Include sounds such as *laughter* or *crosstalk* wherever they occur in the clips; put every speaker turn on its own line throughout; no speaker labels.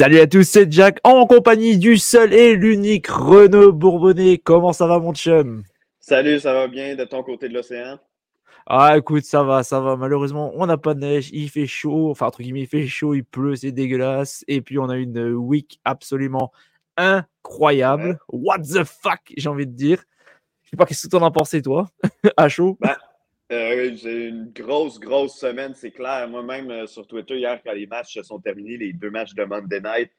Salut à tous, c'est Jack en compagnie du seul et l'unique Renaud Bourbonnais. Comment ça va mon chum?
Salut, ça va bien de ton côté de l'océan?
Ah écoute, ça va, ça va. Malheureusement, on n'a pas de neige, il fait chaud, enfin entre guillemets, il fait chaud, il pleut, c'est dégueulasse. Et puis on a une week absolument incroyable. What the fuck, j'ai envie de dire. Je sais pas qu'est-ce que t'en as pensé toi, *laughs* à chaud?
Ben, euh, j'ai une grosse, grosse semaine, c'est clair. Moi-même, euh, sur Twitter, hier, quand les matchs se sont terminés, les deux matchs de Monday Night,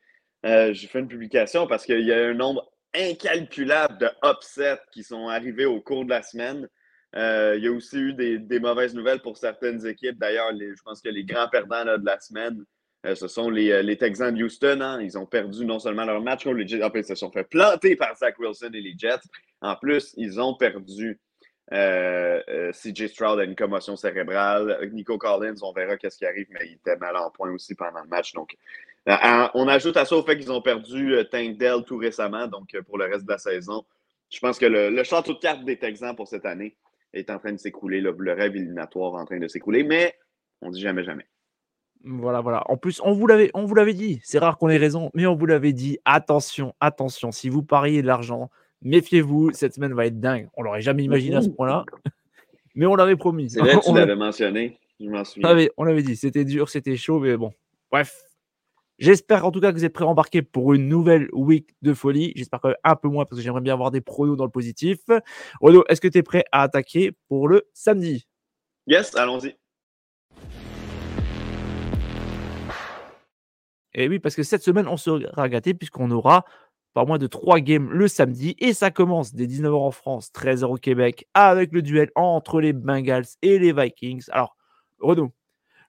euh, j'ai fait une publication parce qu'il y a un nombre incalculable de upsets qui sont arrivés au cours de la semaine. il y a aussi eu des, mauvaises nouvelles pour certaines équipes. D'ailleurs, je pense que les grands perdants de la semaine, ce sont les, Texans de Houston. Hein. Ils ont perdu non seulement leur match contre les Jets, en ils se sont fait planter par Zach Wilson et les Jets. En plus, ils ont perdu euh, euh, CJ Stroud a une commotion cérébrale. Nico Collins, on verra qu'est-ce qui arrive, mais il était mal en point aussi pendant le match. Donc, euh, on ajoute à ça au fait qu'ils ont perdu Tank Dell tout récemment, donc pour le reste de la saison. Je pense que le, château de cartes des Texans pour cette année est en train de s'écouler. Le, rêve éliminatoire est en train de s'écouler, mais on dit jamais jamais.
Voilà, voilà. En plus, on vous l'avait, on vous l'avait dit. C'est rare qu'on ait raison, mais on vous l'avait dit. Attention, attention. Si vous pariez de l'argent, Méfiez-vous, cette semaine va être dingue. On l'aurait jamais imaginé à ce point-là, *laughs* mais on l'avait promis.
C'est vrai, tu l'avais mentionné. Je m'en souviens.
On l'avait dit, c'était dur, c'était chaud, mais bon. Bref. J'espère en tout cas que vous êtes prêts à embarquer pour une nouvelle week de folie. J'espère un peu moins parce que j'aimerais bien avoir des pronos dans le positif. Renaud, est-ce que tu es prêt à attaquer pour le samedi?
Yes, allons-y.
Et oui, parce que cette semaine, on sera gâté puisqu'on aura par moins de 3 games le samedi. Et ça commence dès 19h en France, 13h au Québec, avec le duel entre les Bengals et les Vikings. Alors, Renaud,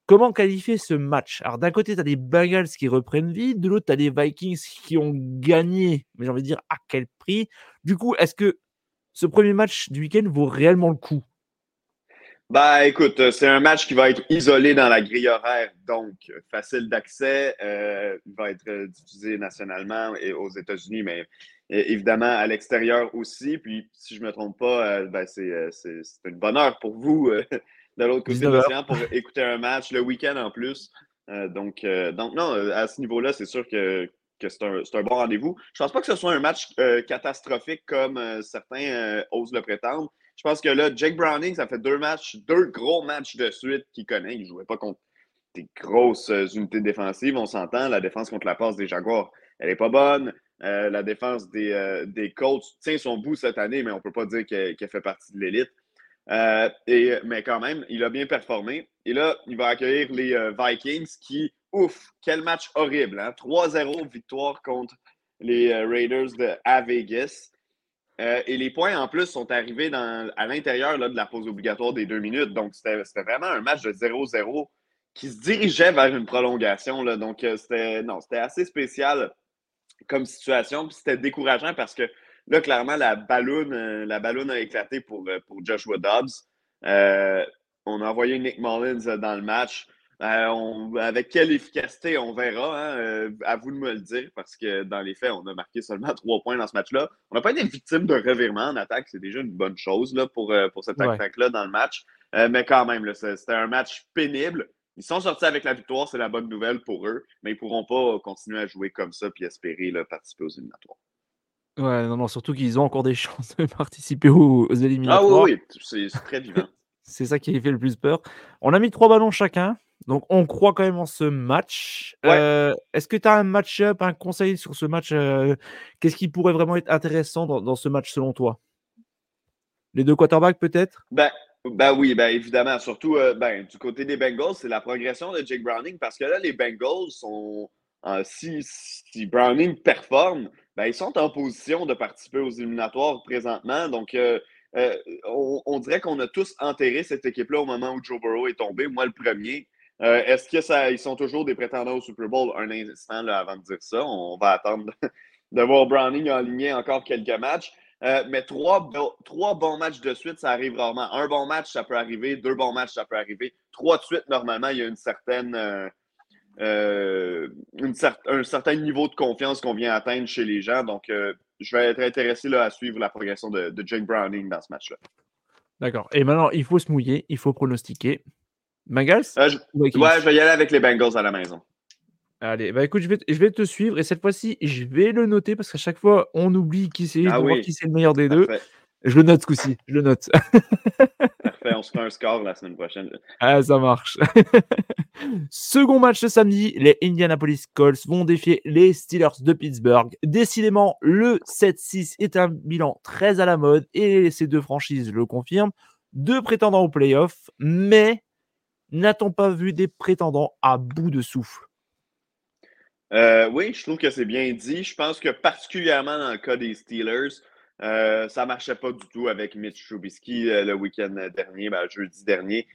comment qualifier ce match? Alors, d'un côté, tu as des Bengals qui reprennent vie, de l'autre, tu as des Vikings qui ont gagné, mais j'ai envie de dire à quel prix? Du coup, est-ce que ce premier match du week-end vaut réellement le coup?
Bah, écoute, euh, c'est un match qui va être isolé dans la grille horaire, donc euh, facile d'accès. Euh, il va être diffusé nationalement et aux États-Unis, mais évidemment à l'extérieur aussi. Puis, si je ne me trompe pas, ben, c'est une bonne heure pour vous *laughs* de l'autre côté de l'océan pour écouter un match le week-end en plus. donc, donc, non, à ce niveau-là, c'est sûr que, que c'est un, un, bon rendez-vous. Je ne pense pas que ce soit un match catastrophique comme certains osent le prétendre. Je pense que là, Jake Browning, ça fait deux matchs, deux gros matchs de suite qu'il connaît. Il ne jouait pas contre des grosses euh, unités défensives, on s'entend. La défense contre la passe des Jaguars, elle n'est pas bonne. Euh, la défense des, euh, des Colts tient son bout cette année, mais on ne peut pas dire qu'elle fait partie de l'élite. mais quand même, il a bien performé. Et là, il va accueillir les Vikings qui, ouf, quel match horrible. Hein? 3-0 victoire contre les Raiders de à Vegas. Euh, et les points en plus sont arrivés à l'intérieur de la pause obligatoire des deux minutes. Donc, c'était vraiment un match de 0-0 qui se dirigeait vers une prolongation. Donc, euh, c'était assez spécial comme situation. Puis c'était décourageant parce que là, clairement, la balloune, euh, la a éclaté pour, pour Joshua Dobbs. on a envoyé Nick Mullins dans le match. Euh, avec quelle efficacité, on verra. Hein, euh, à vous de me le dire, parce que dans les faits, on a marqué seulement *laughs* trois points dans ce match-là. On n'a pas été victime de revirement en attaque. C'est déjà une bonne chose là, pour, euh, pour cette attaque-là dans le match. mais quand même, c'était un match pénible. Ils sont sortis avec la victoire, c'est la bonne nouvelle pour eux, mais ils ne pourront pas continuer à jouer comme ça et espérer participer aux éliminatoires.
Ouais, non, non, surtout qu'ils ont encore des *laughs* chances de participer aux, éliminatoires.
Ah oui, oui, c'est très vivant. *laughs*
c'est ça qui fait le plus peur. On a mis trois ballons chacun. Donc, on croit quand même en ce match. Euh, est-ce que tu as un match-up, un conseil sur ce match euh, Qu'est-ce qui pourrait vraiment être intéressant dans, ce match selon toi? Les deux quarterbacks peut-être?
Ben, ben oui, ben évidemment. Surtout euh, ben, du côté des Bengals, c'est la progression de Jake Browning parce que là, les Bengals sont. si, si, Browning performe, ben, ils sont en position de participer aux éliminatoires présentement. Donc, on, dirait qu'on a tous enterré cette équipe-là au moment où Joe Burrow est tombé. Moi, le premier. Euh, est-ce qu'ils sont toujours des prétendants au Super Bowl? Un instant avant de dire ça? On va attendre de *laughs* voir Browning aligner encore quelques matchs. Euh, mais trois, bons matchs de suite, ça arrive rarement. Un bon match, ça peut arriver. Deux bons matchs, ça peut arriver. Trois de suite, normalement, il y a une certaine, euh, un certain niveau de confiance qu'on vient atteindre chez les gens. Donc, je vais être intéressé à suivre la progression de Jake Browning dans ce match-là.
D'accord. Et maintenant, il faut se mouiller, il faut pronostiquer. Bengals?
Euh, je... Ouais, je vais y aller avec les Bengals à la maison.
Allez, bah écoute, je vais, je vais te suivre et cette fois-ci, je vais le noter parce qu'à chaque fois, on oublie qui c'est, ah qui c'est le meilleur des deux. Je le note ce coup-ci, je le note. *laughs*
Parfait, on se fait un score la semaine prochaine.
Ah, ça marche. *laughs* Second match ce samedi, les Indianapolis Colts vont défier les Steelers de Pittsburgh. Décidément, le 7-6 est un bilan très à la mode et ces deux franchises le confirment. Deux prétendants au playoff, mais n'a-t-on pas vu des prétendants à bout de souffle?
Euh, oui, je trouve que c'est bien dit. Je pense que particulièrement dans le cas des Steelers, euh, ça ne marchait pas du tout avec Mitch Trubisky euh, le week-end dernier, ben, jeudi dernier,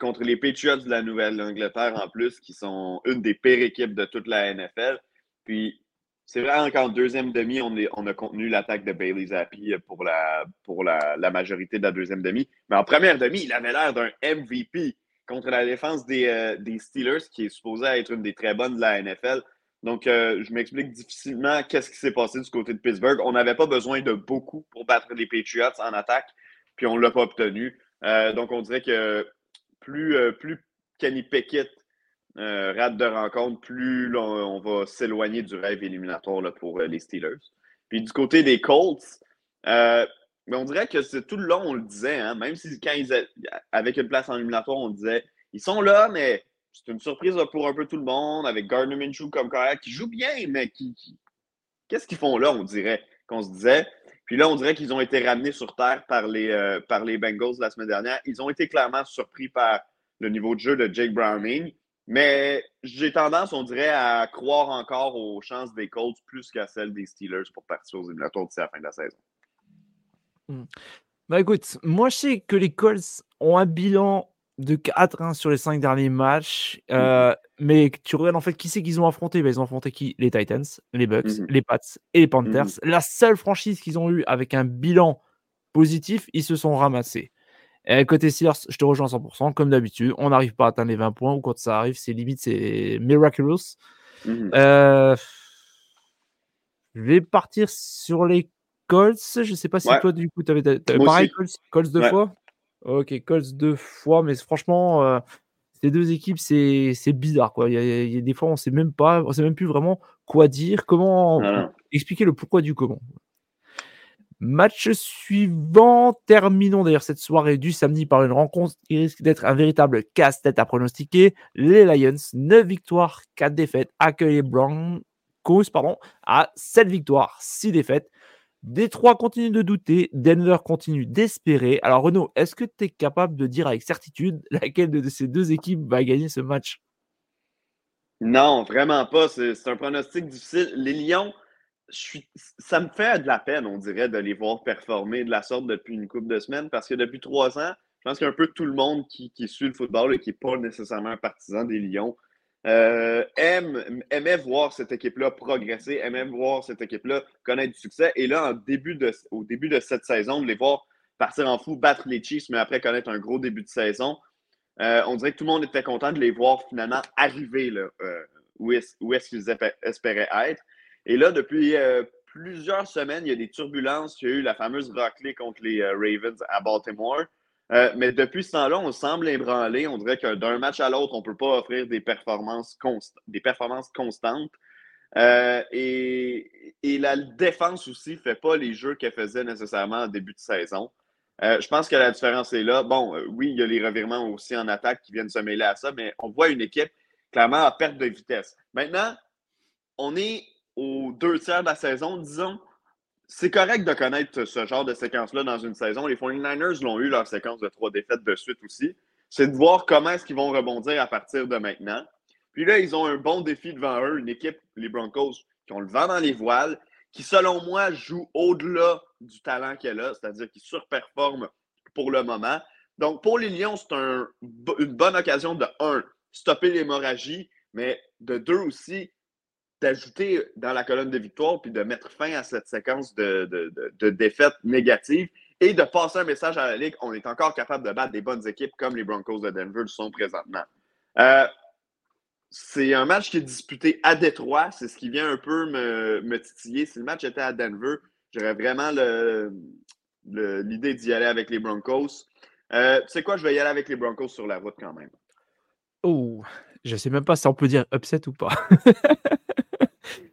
contre les Patriots de la Nouvelle-Angleterre en plus, qui sont une des pires équipes de toute la NFL. Puis, c'est vrai qu'en deuxième demi, on, a contenu l'attaque de Bailey Zappi pour, la, pour la majorité de la deuxième demi. Mais en première demi, il avait l'air d'un MVP contre la défense euh, des, Steelers, qui est supposée être une des très bonnes de la NFL. Donc, euh, je m'explique difficilement qu'est-ce qui s'est passé du côté de Pittsburgh. On n'avait pas besoin de beaucoup pour battre les Patriots en attaque, puis on ne l'a pas obtenu. Euh, donc, on dirait que plus, plus Kenny Pickett rate de rencontre, plus on, va s'éloigner du rêve éliminatoire pour les Steelers. Puis du côté des Colts, mais on dirait que c'est tout le long, on le disait, hein, même si quand ils avec une place en éliminatoire, on disait ils sont là, mais c'est une surprise pour un peu tout le monde, avec Gardner Minshew comme carrière, qui joue bien, mais qui. Qu'est-ce qu'ils font là, on dirait, qu'on se disait. Puis là, on dirait qu'ils ont été ramenés sur terre par les, euh, par les Bengals la semaine dernière. Ils ont été clairement surpris par le niveau de jeu de Jake Browning. Mais j'ai tendance, on dirait, à croire encore aux chances des Colts plus qu'à celles des Steelers pour partir aux éliminatoires d'ici la fin de la saison.
Mmh. Bah écoute, moi je sais que les Colts ont un bilan de 4-1 sur les 5 derniers matchs. Mmh euh, mais tu regardes en fait qui c'est qu'ils ont affronté? Bah, Ils ont affronté qui? Les Titans, les Bucks, mmh les Pats et les Panthers. La seule franchise qu'ils ont eu avec un bilan positif, ils se sont ramassés. Et côté Steelers, je te rejoins 100%. Comme d'habitude, on n'arrive pas à atteindre les 20 points ou quand ça arrive, c'est limite, c'est miraculous. Euh, je vais partir sur les Colts. Je sais pas si toi, du coup, tu avais, pareil, Colts, deux fois? Ok, Colts deux fois, mais franchement, euh, ces deux équipes, c'est bizarre. Quoi. Il, y a, des fois, on sait même pas, on sait même plus vraiment quoi dire, comment expliquer le pourquoi du comment? Match suivant, terminons d'ailleurs cette soirée du samedi par une rencontre qui risque d'être un véritable casse-tête à pronostiquer. Les Lions, 9 victoires, 4 défaites, accueillent les Broncos pardon, à 7 victoires, 6 défaites. Détroit continue de douter, Denver continue d'espérer. Alors Renaud, est-ce que tu es capable de dire avec certitude *laughs* laquelle de ces deux équipes va gagner ce match?
Non, vraiment pas. C'est un pronostic difficile. Les Lions, ça me fait de la peine, on dirait, de les voir performer de la sorte depuis une couple de semaines parce que depuis trois ans, je pense qu'un peu tout le monde qui, suit le football et qui n'est pas nécessairement un partisan des Lions euh, aimait voir cette équipe-là progresser, aimait voir cette équipe-là connaître du succès. Et là, au début de cette saison, de les voir partir en fou, battre les Chiefs, mais après connaître un gros début de saison, euh, on dirait que tout le monde était content de les voir finalement arriver là, euh, où est-ce qu'ils espéraient être. Et là, depuis plusieurs semaines, il y a des turbulences. Il y a eu la fameuse raclée contre les Ravens à Baltimore. Euh, mais depuis ce temps-là, on semble ébranlé. On dirait que d'un match à l'autre, on ne peut pas offrir des performances, des performances constantes. Euh, et, la défense aussi ne fait pas les jeux qu'elle faisait nécessairement en début de saison. je pense que la différence est là. Bon, oui, il y a les revirements aussi en attaque qui viennent se mêler à ça, mais on voit une équipe clairement à perte de vitesse. Maintenant, on est aux deux tiers de la saison, disons. C'est correct de connaître ce genre de séquence-là dans une saison. Les 49ers l'ont eu, leur séquence de trois défaites de suite aussi. C'est de voir comment est-ce qu'ils vont rebondir à partir de maintenant. Puis là, ils ont un bon défi devant eux, une équipe, les Broncos, qui ont le vent dans les voiles, qui, selon moi, joue au-delà du talent qu'elle a, c'est-à-dire qui surperforme pour le moment. Donc, pour les Lions, c'est un, une bonne occasion de, un, stopper l'hémorragie, mais de deux aussi, d'ajouter dans la colonne de victoire puis de mettre fin à cette séquence de, défaites négatives et de passer un message à la Ligue. On est encore capable de battre des bonnes équipes comme les Broncos de Denver le sont présentement. Euh, c'est un match qui est disputé à Détroit. C'est ce qui vient un peu me, titiller. Si le match était à Denver, j'aurais vraiment l'idée d'y aller avec les Broncos. Euh, tu sais quoi, je vais y aller avec les Broncos sur la route quand même.
Oh, je sais même pas si on peut dire upset ou pas. *laughs*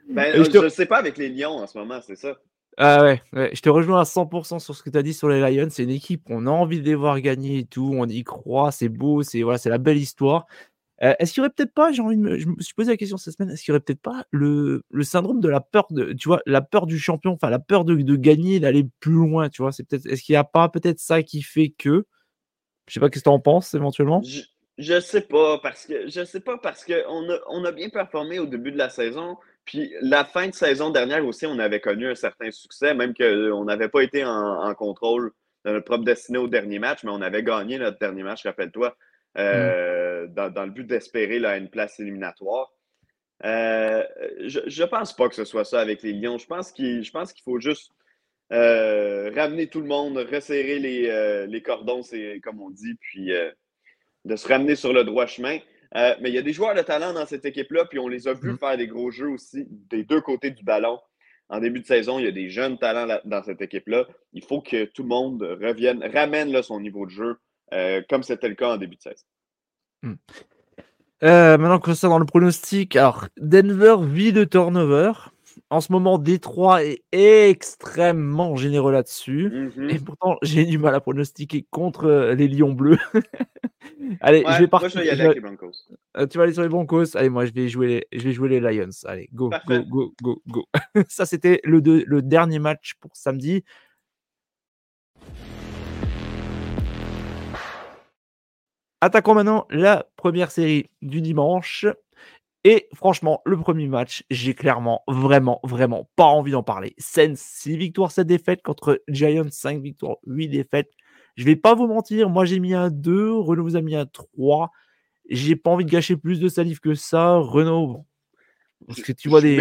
ben, je ne sais pas avec les Lions en ce moment, c'est ça.
Ah ouais, je te rejoins à 100% sur ce que tu as dit sur les Lions. C'est une équipe, on a envie de les voir gagner et tout, on y croit, c'est beau, c'est voilà, la belle histoire. Euh, est-ce qu'il y aurait peut-être pas, j'ai envie de je me suis posé la question cette semaine, est-ce qu'il y aurait peut-être pas le, le, syndrome de la peur de, tu vois, la peur du champion, enfin la peur de, de gagner, d'aller plus loin, tu vois, c'est peut-être, est-ce qu'il n'y a pas peut-être ça qui fait que, je sais pas, qu'est-ce que tu en penses éventuellement?
Je sais pas parce que je sais pas parce qu'on a, on a bien performé au début de la saison. Puis la fin de saison dernière aussi, on avait connu un certain succès, même qu'on n'avait pas été en, contrôle de notre propre destinée au dernier match, mais on avait gagné notre dernier match, rappelle-toi, euh, mm. dans, le but d'espérer une place éliminatoire. Euh, je ne pense pas que ce soit ça avec les Lions. Je pense qu'il faut juste euh, ramener tout le monde, resserrer les, les cordons, comme on dit, puis de se ramener sur le droit chemin. Euh, mais il y a des joueurs de talent dans cette équipe-là, puis on les a vus mm. faire des gros jeux aussi des deux côtés du ballon. En début de saison, il y a des jeunes talents dans cette équipe-là. Il faut que tout le monde revienne, ramène son niveau de jeu, euh, comme c'était le cas en début de saison.
Mm. Euh, maintenant, concernant le pronostic, alors Denver vit de turnover. En ce moment, Détroit est extrêmement généreux là-dessus. Mm-hmm. Et pourtant, j'ai du mal à pronostiquer contre les Lions bleus. *laughs* Allez, je vais partir.
Moi, je vais y aller avec les Broncos.
Euh, tu vas aller sur les Broncos? Allez, moi, je vais jouer les, je vais jouer les Lions. Allez, go, go, go, go, go. *laughs* Ça, c'était le, le dernier match pour samedi. Attaquons maintenant la première série du dimanche. Et franchement, le premier match, j'ai clairement, vraiment, vraiment pas envie d'en parler. Sens, 6 victoires, 7 défaites contre Giants, 5 victoires, 8 défaites. Je vais pas vous mentir, moi j'ai mis un 2, Renault vous a mis un 3. J'ai pas envie de gâcher plus de salive que ça. Renault,
parce que tu vois des.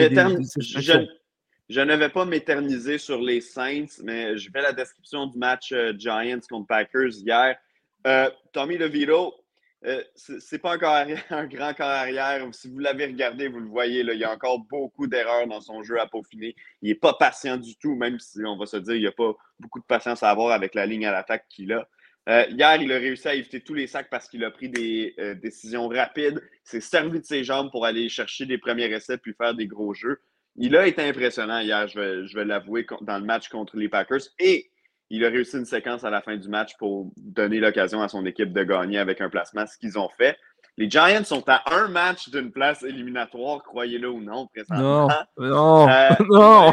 je, ne vais pas m'éterniser sur les Saints, mais je vais la description du match euh, Giants contre Packers hier. Euh, Tommy DeVito, euh, c'est pas encore *laughs* un grand corps arrière. Si vous l'avez regardé, vous le voyez, il y a encore beaucoup d'erreurs dans son jeu à peaufiner. Il n'est pas patient du tout, même si on va se dire qu'il n'y a pas beaucoup de patience à avoir avec la ligne à l'attaque qu'il a. Euh, hier, il a réussi à éviter tous les sacs parce qu'il a pris des euh, décisions rapides. Il s'est servi de ses jambes pour aller chercher des premiers essais puis faire des gros jeux. Il a été impressionnant hier, je vais, je vais l'avouer, dans le match contre les Packers. Et il a réussi une séquence à la fin du match pour donner l'occasion à son équipe de gagner avec un placement, ce qu'ils ont fait. Les Giants sont à un match d'une place éliminatoire, croyez-le ou non,
présentement. Non, *laughs* non, euh, non.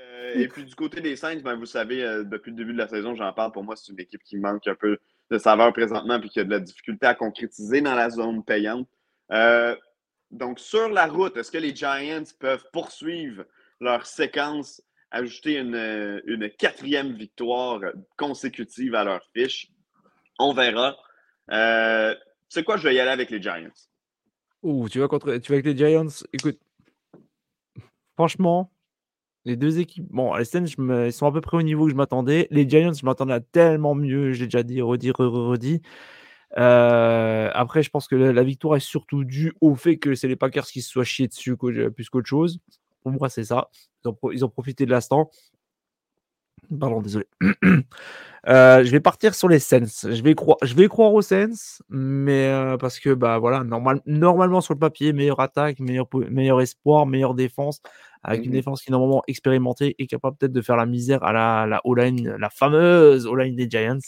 Euh, et puis du côté des Saints, ben, vous savez, euh, depuis le début de la saison, j'en parle, pour moi, c'est une équipe qui manque un peu de saveur présentement puis qui a de la difficulté à concrétiser dans la zone payante. donc, sur la route, est-ce que les Giants peuvent poursuivre leur séquence ajouter une, une, quatrième victoire consécutive à leur fiche. On verra. Euh, c'est quoi, je vais y aller avec les Giants.
Ouh, tu vas, contre, tu vas avec les Giants? Écoute, franchement, les deux équipes, bon, les Saints, ils sont à peu près au niveau que je m'attendais. Les Giants, je m'attendais à tellement mieux. J'ai déjà dit, redit, redit. Euh, après, je pense que la, victoire est surtout due au fait que c'est les Packers qui se soient chiés dessus plus qu'autre chose. Pour moi, c'est ça. Ils ont, profité de l'instant. Pardon, désolé. *clears throat* Euh, je vais partir sur les Sens. Je vais croire, je vais croire aux Sens, mais euh, parce que bah voilà, normal, normalement sur le papier, meilleure attaque, meilleur, meilleur espoir, meilleure défense. avec une mmh défense qui est normalement expérimentée et capable peut-être de faire la misère à la, la line la fameuse O-line des Giants.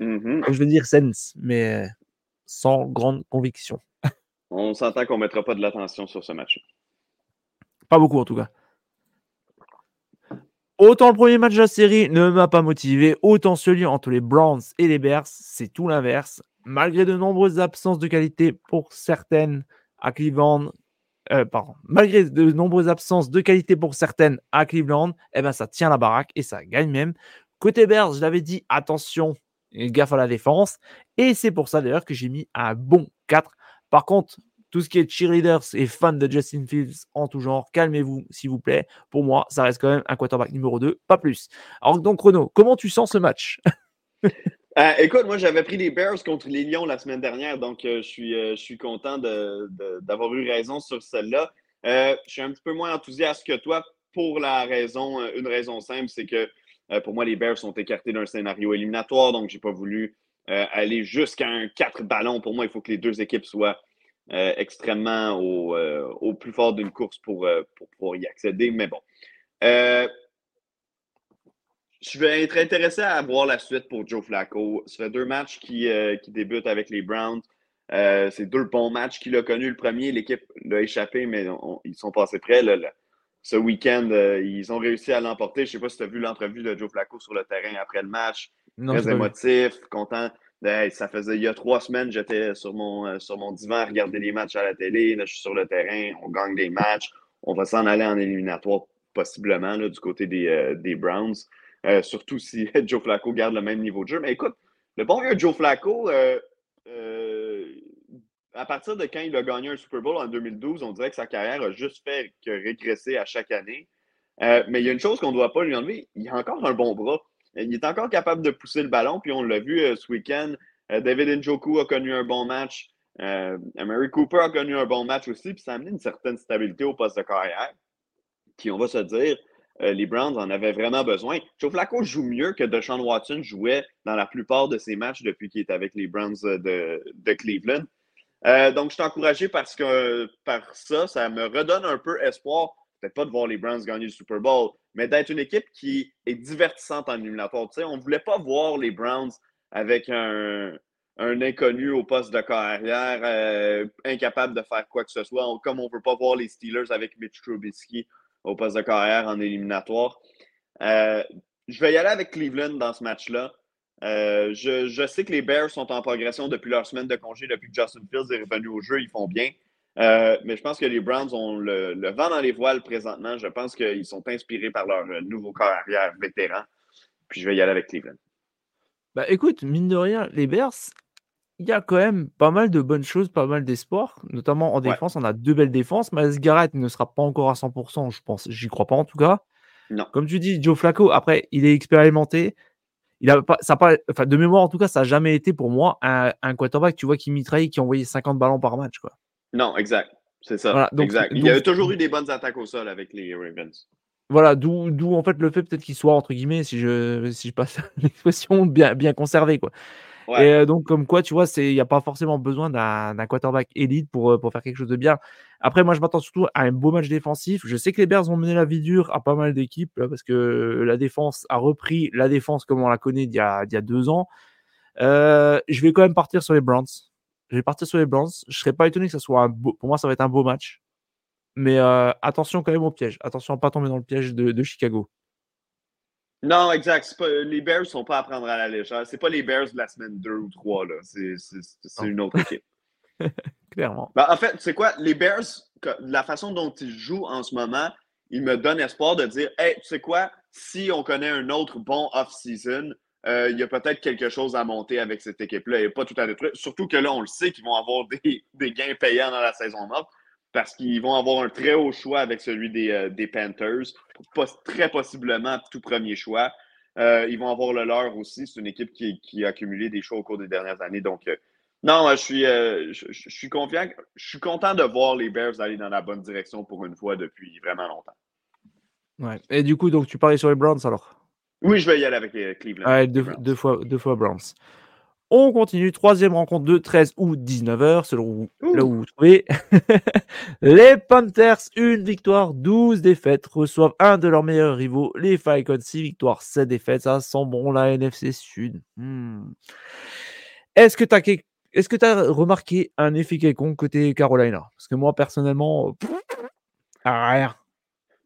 Mmh je veux dire sense, mais sans grande conviction.
On s'entend qu'on ne mettra pas de l'attention sur ce match.
Pas beaucoup en tout cas. Autant le premier match de la série ne m'a pas motivé, autant celui entre les Browns et les Bears, c'est tout l'inverse. Malgré de nombreuses absences de qualité pour certaines à Cleveland, euh, malgré de nombreuses absences de qualité pour certaines à Cleveland, eh ben ça tient la baraque et ça gagne même. Côté Bears, je l'avais dit, attention, gaffe à la défense. Et c'est pour ça d'ailleurs que j'ai mis un bon 4. Par contre, tout ce qui est cheerleaders et fans de Justin Fields en tout genre, calmez-vous, s'il vous plaît. Pour moi, ça reste quand même un quarterback numéro 2, pas plus. Alors donc, Renaud, comment tu sens ce match? *laughs*
Euh, écoute, moi j'avais pris les Bears contre les Lions la semaine dernière, donc euh, je, suis, euh, je suis content d'avoir eu raison sur celle-là. je suis un petit peu moins enthousiaste que toi pour la raison, une raison simple, c'est que pour moi les Bears sont écartés d'un scénario éliminatoire, donc j'ai pas voulu aller jusqu'à un 4 ballons. Pour moi, il faut que les deux équipes soient euh, extrêmement euh, au, plus fort d'une course pour, euh, pour pouvoir y accéder. Mais bon. je vais être intéressé à voir la suite pour Joe Flacco. Ce fait deux matchs qui, qui débutent avec les Browns. c'est deux bons matchs qu'il a connus. Le premier, l'équipe l'a échappé, mais ils sont passés près. ce week-end, ils ont réussi à l'emporter. Je ne sais pas si tu as vu l'entrevue de Joe Flacco sur le terrain après le match. très émotif, content ça faisait il y a trois semaines, j'étais sur mon, euh, sur mon divan à regarder les matchs à la télé. Là, je suis sur le terrain, on gagne des matchs. On va s'en aller en éliminatoire, possiblement, du côté des, euh, des Browns. Euh, surtout si *laughs* Joe Flacco garde le même niveau de jeu. Mais écoute, le bon vieux Joe Flacco, à partir de quand il a gagné un Super Bowl en 2012, on dirait que sa carrière a juste fait que régresser à chaque année. mais il y a une chose qu'on ne doit pas lui enlever, il a encore un bon bras. Il est encore capable de pousser le ballon, puis on l'a vu euh, ce week-end. Euh, David Njoku a connu un bon match. Euh, Mary Cooper a connu un bon match aussi, puis ça a amené une certaine stabilité au poste de carrière. Qui, on va se dire, les Browns en avaient vraiment besoin. Joe Flacco joue mieux que Deshaun Watson jouait dans la plupart de ses matchs depuis qu'il est avec les Browns de, de Cleveland. donc, je suis encouragé parce que par ça, ça me redonne un peu espoir peut-être pas de voir les Browns gagner le Super Bowl, mais d'être une équipe qui est divertissante en éliminatoire. Tu sais, on ne voulait pas voir les Browns avec un, inconnu au poste de carrière, euh, incapable de faire quoi que ce soit, comme on ne veut pas voir les Steelers avec Mitch Trubisky au poste de carrière en éliminatoire. Euh, je vais y aller avec Cleveland dans ce match-là. Euh, je, je, sais que les Bears sont en progression depuis leur semaine de congé, depuis que Justin Fields est revenu au jeu, ils font bien. Euh, mais je pense que les Browns ont le, vent dans les voiles présentement. Je pense qu'ils sont inspirés par leur euh, nouveau corps arrière vétéran. Puis je vais y aller avec Cleveland.
Bah écoute, mine de rien, les Bears, il y a quand même pas mal de bonnes choses, pas mal d'espoir, notamment en défense. On a deux belles défenses. Miles Garrett ne sera pas encore à 100%, je pense. J'y crois pas en tout cas.
Non.
Comme tu dis, Joe Flacco, après, il est expérimenté. Il a pas, ça pas, enfin, de mémoire en tout cas, ça n'a jamais été pour moi un, un quarterback, tu vois, qui mitraille, qui envoyait 50 ballons par match. Quoi.
Non, exact. C'est ça. exact. Il y a toujours eu des bonnes attaques au sol avec les Ravens.
Voilà, d'où en fait le fait peut-être qu'il soit, entre guillemets, si je, si je passe *laughs* l'expression, bien, bien conservé. Quoi. Et euh, donc, comme quoi, tu vois, il n'y a pas forcément besoin d'un quarterback élite pour, euh, pour faire quelque chose de bien. Après, moi, je m'attends surtout à un beau match défensif. Je sais que les Bears ont mené la vie dure à pas mal d'équipes parce que la défense a repris la défense comme on la connaît il y y a deux ans. Euh, je vais quand même partir sur les Browns. Je vais partir sur les Browns. Je ne serais pas étonné que ça soit un beau. Pour moi, ça va être un beau match. Mais euh, attention quand même au piège. Attention à ne pas tomber dans le piège de, Chicago.
Non, exact. les Bears ne sont pas à prendre à la légère. Ce pas les Bears de la semaine 2 ou 3. C'est une autre équipe. *laughs*
Clairement.
Ben, en fait, c'est quoi? Les Bears, la façon dont ils jouent en ce moment, ils me donnent espoir de dire Hey, tu sais quoi? Si on connaît un autre bon off-season, euh, il y a peut-être quelque chose à monter avec cette équipe-là et pas tout à détruire. Surtout que là, on le sait qu'ils vont avoir *laughs* des, gains payants dans la saison morte parce qu'ils vont avoir un très haut choix avec celui des, euh, Panthers, très possiblement tout premier choix. Euh, ils vont avoir le leur aussi. C'est une équipe qui, a accumulé des choix au cours des dernières années. Donc, non, je suis, je, suis confiant. Je suis content de voir les Bears aller dans la bonne direction pour une fois depuis vraiment longtemps.
Ouais. Et du coup, donc tu parlais sur les Browns alors?
Oui, je vais y aller avec Cleveland.
deux, fois, deux fois Browns. On continue, troisième rencontre de 13 ou 19h, selon là où vous trouvez. *laughs* les Panthers, une victoire, 12 défaites, reçoivent un de leurs meilleurs rivaux, les Falcons, 6 victoires, 7 défaites. Ça sent bon la NFC Sud. Hmm. Est-ce que tu as, est que as remarqué un effet quelconque côté Carolina? Parce que moi, personnellement, rien.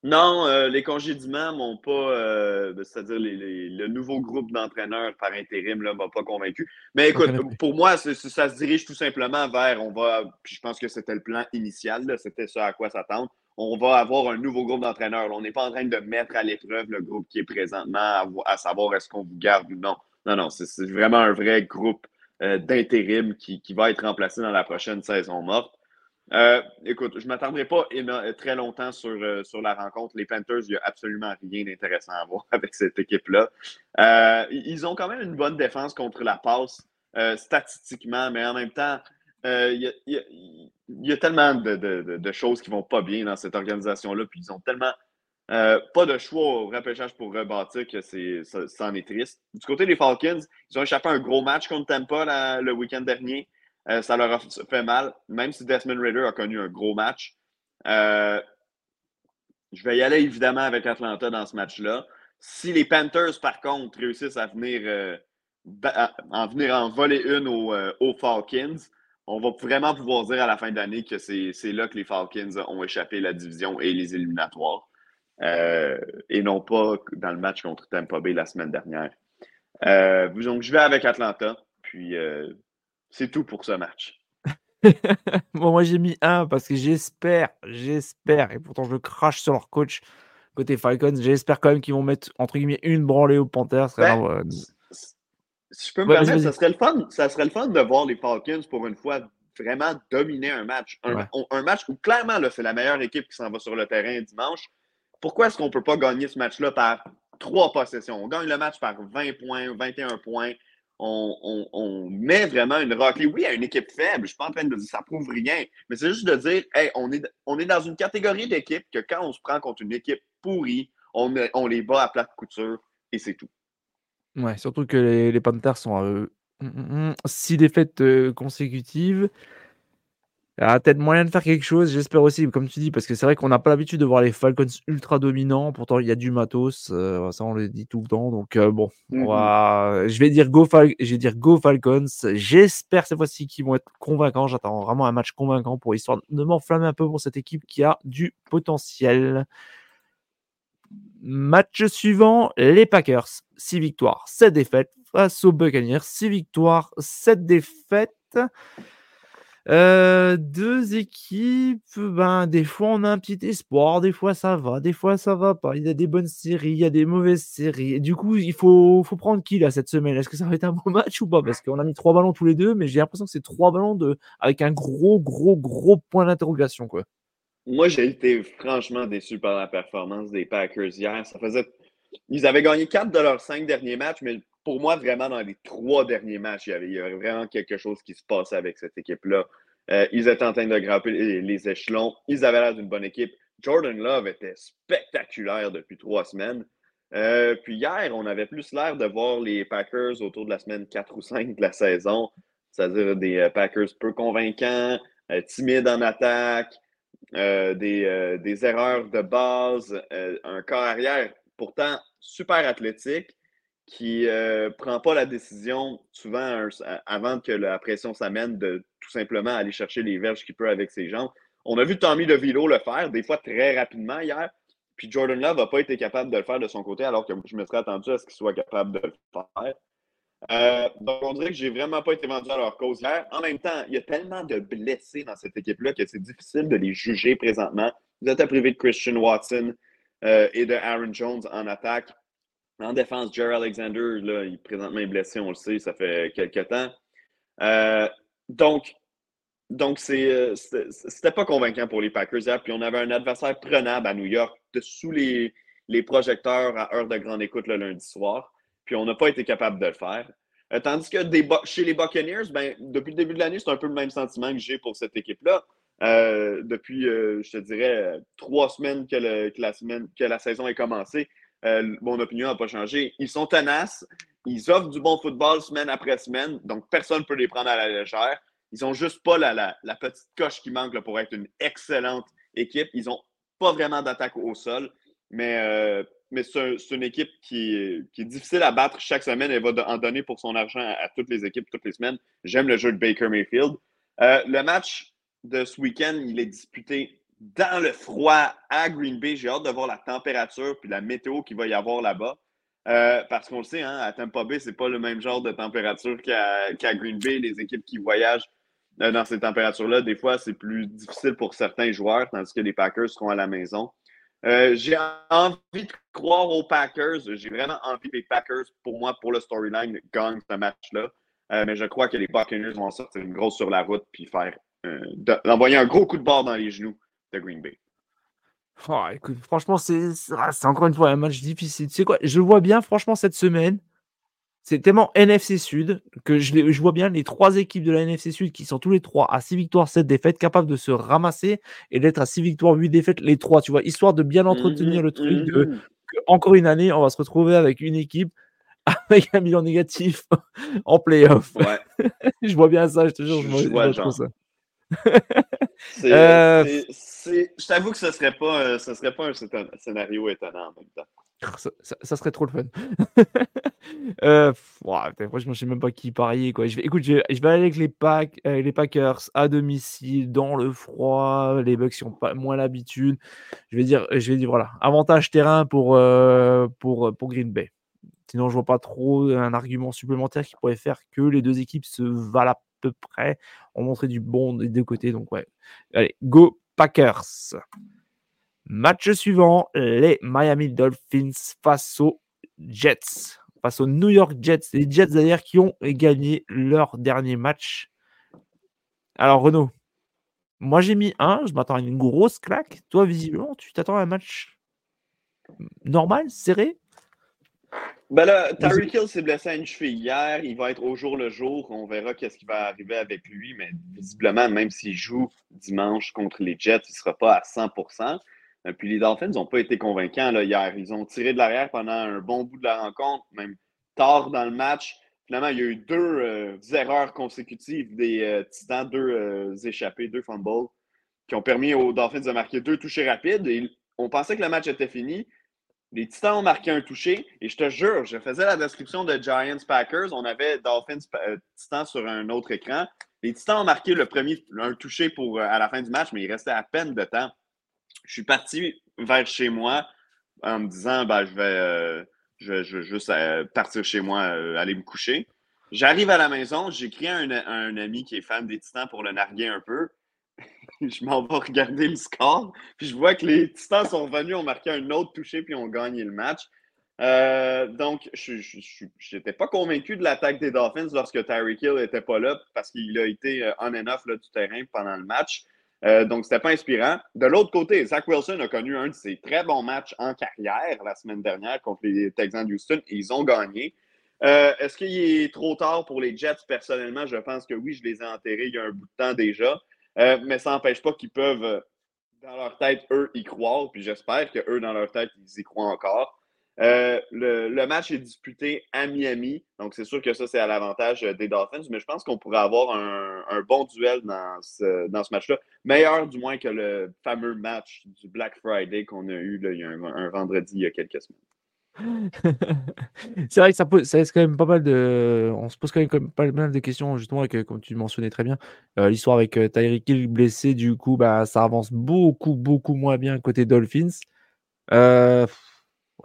Non, euh, les congédiements m'ont pas, euh, c'est-à-dire le nouveau groupe d'entraîneurs par intérim ne m'a pas convaincu. Mais écoute, pour moi, ça se dirige tout simplement vers, on va, puis je pense que c'était le plan initial, c'était ça à quoi s'attendre. On va avoir un nouveau groupe d'entraîneurs. On n'est pas en train de mettre à l'épreuve le groupe qui est présentement à, savoir est-ce qu'on vous garde ou non. Non, non, c'est vraiment un vrai groupe euh, d'intérim qui, qui va être remplacé dans la prochaine saison morte. Euh, écoute, je ne m'attendrai pas très longtemps sur, euh, sur la rencontre. Les Panthers, il n'y a absolument rien d'intéressant à voir *laughs* avec cette équipe-là. Euh, ils ont quand même une bonne défense contre la passe, statistiquement, mais en même temps, il y, a tellement de, choses qui ne vont pas bien dans cette organisation-là, puis ils ont tellement pas de choix au repêchage pour rebâtir que c'est, ça, en est triste. Du côté des Falcons, ils ont échappé un gros match contre Tampa le week-end dernier. Euh, ça leur a fait mal, même si Desmond Ritter a connu un gros match. Euh, je vais y aller évidemment avec Atlanta dans ce match-là. Si les Panthers, par contre, réussissent à venir, euh, en venir en voler une aux, Falcons, on va vraiment pouvoir dire à la fin d'année que c'est là que les Falcons ont échappé la division et les éliminatoires. et non pas dans le match contre Tampa Bay la semaine dernière. donc, je vais avec Atlanta. Puis, c'est tout pour ce match. *laughs*
bon, moi j'ai mis un parce que j'espère, j'espère, et pourtant je crache sur leur coach côté Falcons, j'espère quand même qu'ils vont mettre entre guillemets une branlée aux Panthers.
Ben, euh, si je peux me permettre, ça serait, le fun, ça serait le fun de voir les Falcons pour une fois vraiment dominer un match. Un, match où clairement c'est la meilleure équipe qui s'en va sur le terrain dimanche. Pourquoi est-ce qu'on ne peut pas gagner ce match-là par trois possessions? On gagne le match par 20 points, 21 points on, met vraiment une raclée. Oui, à une équipe faible, je ne suis pas en train de dire ça prouve rien, mais c'est juste de dire, hey, on est, dans une catégorie d'équipe que quand on se prend contre une équipe pourrie, on, on les bat à plate couture et c'est tout.
Ouais, surtout que les, Panthers sont à eux. six défaites euh, consécutives. Il y a peut-être moyen de faire quelque chose, j'espère aussi, comme tu dis, parce que c'est vrai qu'on n'a pas l'habitude de voir les Falcons ultra dominants. Pourtant, il y a du matos, euh, ça on le dit tout le temps. Donc euh, bon, on va... je vais dire go, je vais dire go Falcons. J'espère cette fois-ci qu'ils vont être convaincants. J'attends vraiment un match convaincant pour histoire de m'enflammer un peu pour cette équipe qui a du potentiel. Match suivant, les Packers, 6 victoires, 7 défaites face aux Buccaneers, 6 victoires, 7 défaites. Deux équipes, ben, des fois on a un petit espoir, des fois ça va, des fois ça va pas. Il y a des bonnes séries, il y a des mauvaises séries. Du coup, il faut, faut prendre qui là cette semaine? Est-ce que ça va être un bon *laughs* match ou pas? Parce qu'on a mis trois ballons tous les deux, mais j'ai l'impression que c'est trois ballons de, avec un gros, gros, gros point d'interrogation. quoi.
Moi, j'ai été franchement déçu par la performance des Packers hier. Ça faisait. Ils avaient gagné quatre de leurs cinq derniers matchs, mais pour moi, vraiment, dans les trois derniers matchs, il y avait, vraiment quelque chose qui se passait avec cette équipe-là. Euh, ils étaient en train de grimper les, échelons. Ils avaient l'air d'une bonne équipe. Jordan Love était spectaculaire depuis trois semaines. Euh, puis hier, on avait plus l'air de voir les Packers autour de la semaine 4 ou 5 de la saison, c'est-à-dire des euh, Packers peu convaincants, timides en attaque, des, des, erreurs de base, un corps arrière pourtant super athlétique, qui euh, prend pas la décision souvent avant que la pression s'amène de tout simplement aller chercher les verges qu'il peut avec ses jambes. On a vu Tommy DeVito le faire, des fois très rapidement hier. Puis Jordan Love n'a pas été capable de le faire de son côté, alors que je me serais attendu à ce qu'il soit capable de le faire. Euh, donc, on dirait que j'ai vraiment pas été vendu à leur cause hier. En même temps, il y a tellement de blessés dans cette équipe-là que c'est difficile de les juger présentement. Vous êtes à privé de Christian Watson euh, et de Aaron Jones en attaque. En défense, Jerry Alexander, là, il est présentement blessé, on le sait, ça fait quelques temps. Euh, donc, donc euh, c'était pas convaincant pour les Packers hier. Puis on avait un adversaire prenable à New York, sous les, les, projecteurs à heure de grande écoute le lundi soir. Puis on n'a pas été capable de le faire. Euh, tandis que chez les Buccaneers, ben, depuis le début de l'année, c'est un peu le même sentiment que j'ai pour cette équipe-là. depuis, je te dirais, trois semaines que, la semaine que la saison est commencée, euh, mon opinion n'a pas changé. Ils sont tenaces. ils offrent du bon football semaine après semaine, donc personne ne peut les prendre à la légère. Ils n'ont juste pas la, petite coche qui manque pour être une excellente équipe. Ils n'ont pas vraiment d'attaque au sol, mais, euh, mais c'est une équipe qui, est difficile à battre chaque semaine. Elle va en donner pour son argent à, toutes les équipes toutes les semaines. J'aime le jeu de Baker Mayfield. Euh, le match de ce week-end, il est disputé dans le froid à Green Bay. J'ai hâte de voir la température puis la météo qu'il va y avoir là-bas. Euh, parce qu'on le sait, hein, à Tampa Bay, c'est pas le même genre de température qu'à Green Bay. Les équipes qui voyagent euh, dans ces températures-là, des fois, c'est plus difficile pour certains joueurs, tandis que les Packers seront à la maison. Euh, j'ai envie de croire aux Packers. J'ai vraiment envie les Packers, pour moi, pour le storyline, gagnent ce match-là. mais je crois que les Buccaneers vont sortir une grosse sur la route puis faire envoyer un gros coup de bord dans les genoux de Green Bay.
Oh, écoute, franchement, ah, c'est encore une fois un match difficile. Tu sais quoi, je vois bien, franchement, cette semaine, c'est tellement NFC Sud que je, je, vois bien les trois équipes de la NFC Sud qui sont tous les trois à 6 victoires, 7 défaites, capables de se ramasser et d'être à 6 victoires, 8 défaites, les trois, tu vois, histoire de bien entretenir mmh le truc de mmh encore une année, on va se retrouver avec une équipe *laughs* avec un bilan négatif *laughs* en playoff. Ouais. *laughs* je vois bien ça, je te jure, je, je vois, ça.
Euh, je t'avoue que ce serait pas, euh, serait pas un scénario étonnant en même temps.
Ça, serait trop le fun. *laughs* euh, je ne sais même pas qui parier. Quoi. Je vais, écoute, je vais, aller avec les, Pack, euh, les Packers à domicile, dans le froid. Les Bucks qui ont pas moins l'habitude. Je vais dire, je vais dire voilà, avantage terrain pour, pour, pour Green Bay. Sinon, je vois pas trop un argument supplémentaire qui pourrait faire que les deux équipes se valent peu près. On montrait du bon des deux côtés. Donc, ouais. Allez, go Packers. Match suivant, les Miami Dolphins face aux Jets. Face aux New York Jets. Les Jets d'ailleurs qui ont gagné leur dernier match. Alors Renaud, moi j'ai mis un, je m'attends à une grosse claque. Toi visiblement, tu t'attends à un match normal, serré?
Ben là, Tyreek Hill s'est blessé à une cheville hier. Il va être au jour le jour. On verra qu'est-ce qui va arriver avec lui. Mais visiblement, même s'il joue dimanche contre les Jets, il ne sera pas à 100 euh, Puis les Dolphins n'ont pas été convaincants là, hier. Ils ont tiré de l'arrière pendant un bon bout de la rencontre, même tard dans le match. Finalement, il y a eu deux euh, erreurs consécutives des euh, Titans, deux échappés, deux fumbles, qui ont permis aux Dolphins de marquer deux touchés rapides. Et on pensait que le match était fini. Les Titans ont marqué un touché et je te jure, je faisais la description de Giants Packers. On avait Dolphins euh, Titans sur un autre écran. Les Titans ont marqué le premier un touché pour, euh, à la fin du match, mais il restait à peine de temps. Je suis parti vers chez moi en me disant ben, je, vais, euh, je, juste partir chez moi, aller me coucher. J'arrive à la maison, j'écris à un, ami qui est fan des Titans pour le narguer un peu. *laughs* je m'en vais regarder le score. Puis je vois que les Titans sont revenus, ont marqué un autre touché, puis ont gagné le match. Euh, donc, je n'étais pas convaincu de l'attaque des Dolphins lorsque Tyreek Hill n'était pas là parce qu'il a été euh, on and off là, du terrain pendant le match. Euh, donc, c'était pas inspirant. De l'autre côté, Zach Wilson a connu un de ses très bons matchs en carrière la semaine dernière contre les Texans de Houston et ils ont gagné. Est-ce qu'il est trop tard pour les Jets? Personnellement, je pense que oui, je les ai enterrés il y a un bout de temps déjà. Euh, mais ça n'empêche pas qu'ils peuvent, euh, dans leur tête, eux, y croire. Puis j'espère qu'eux, dans leur tête, ils y croient encore. Euh, le, match est disputé à Miami, donc c'est sûr que ça, c'est à l'avantage des Dolphins, mais je pense qu'on pourrait avoir un, bon duel dans ce, dans ce match-là. Meilleur, du moins, que le fameux match du Black Friday qu'on a eu il y a un vendredi il y a quelques semaines. *laughs*
C'est vrai que ça pose ça laisse quand même pas mal de on se pose quand même pas mal de questions justement avec, comme tu mentionnais très bien, euh, l'histoire avec, heu, Tyreek Hill blessé du coup, bah, ça avance beaucoup, beaucoup moins bien côté Dolphins. Euh,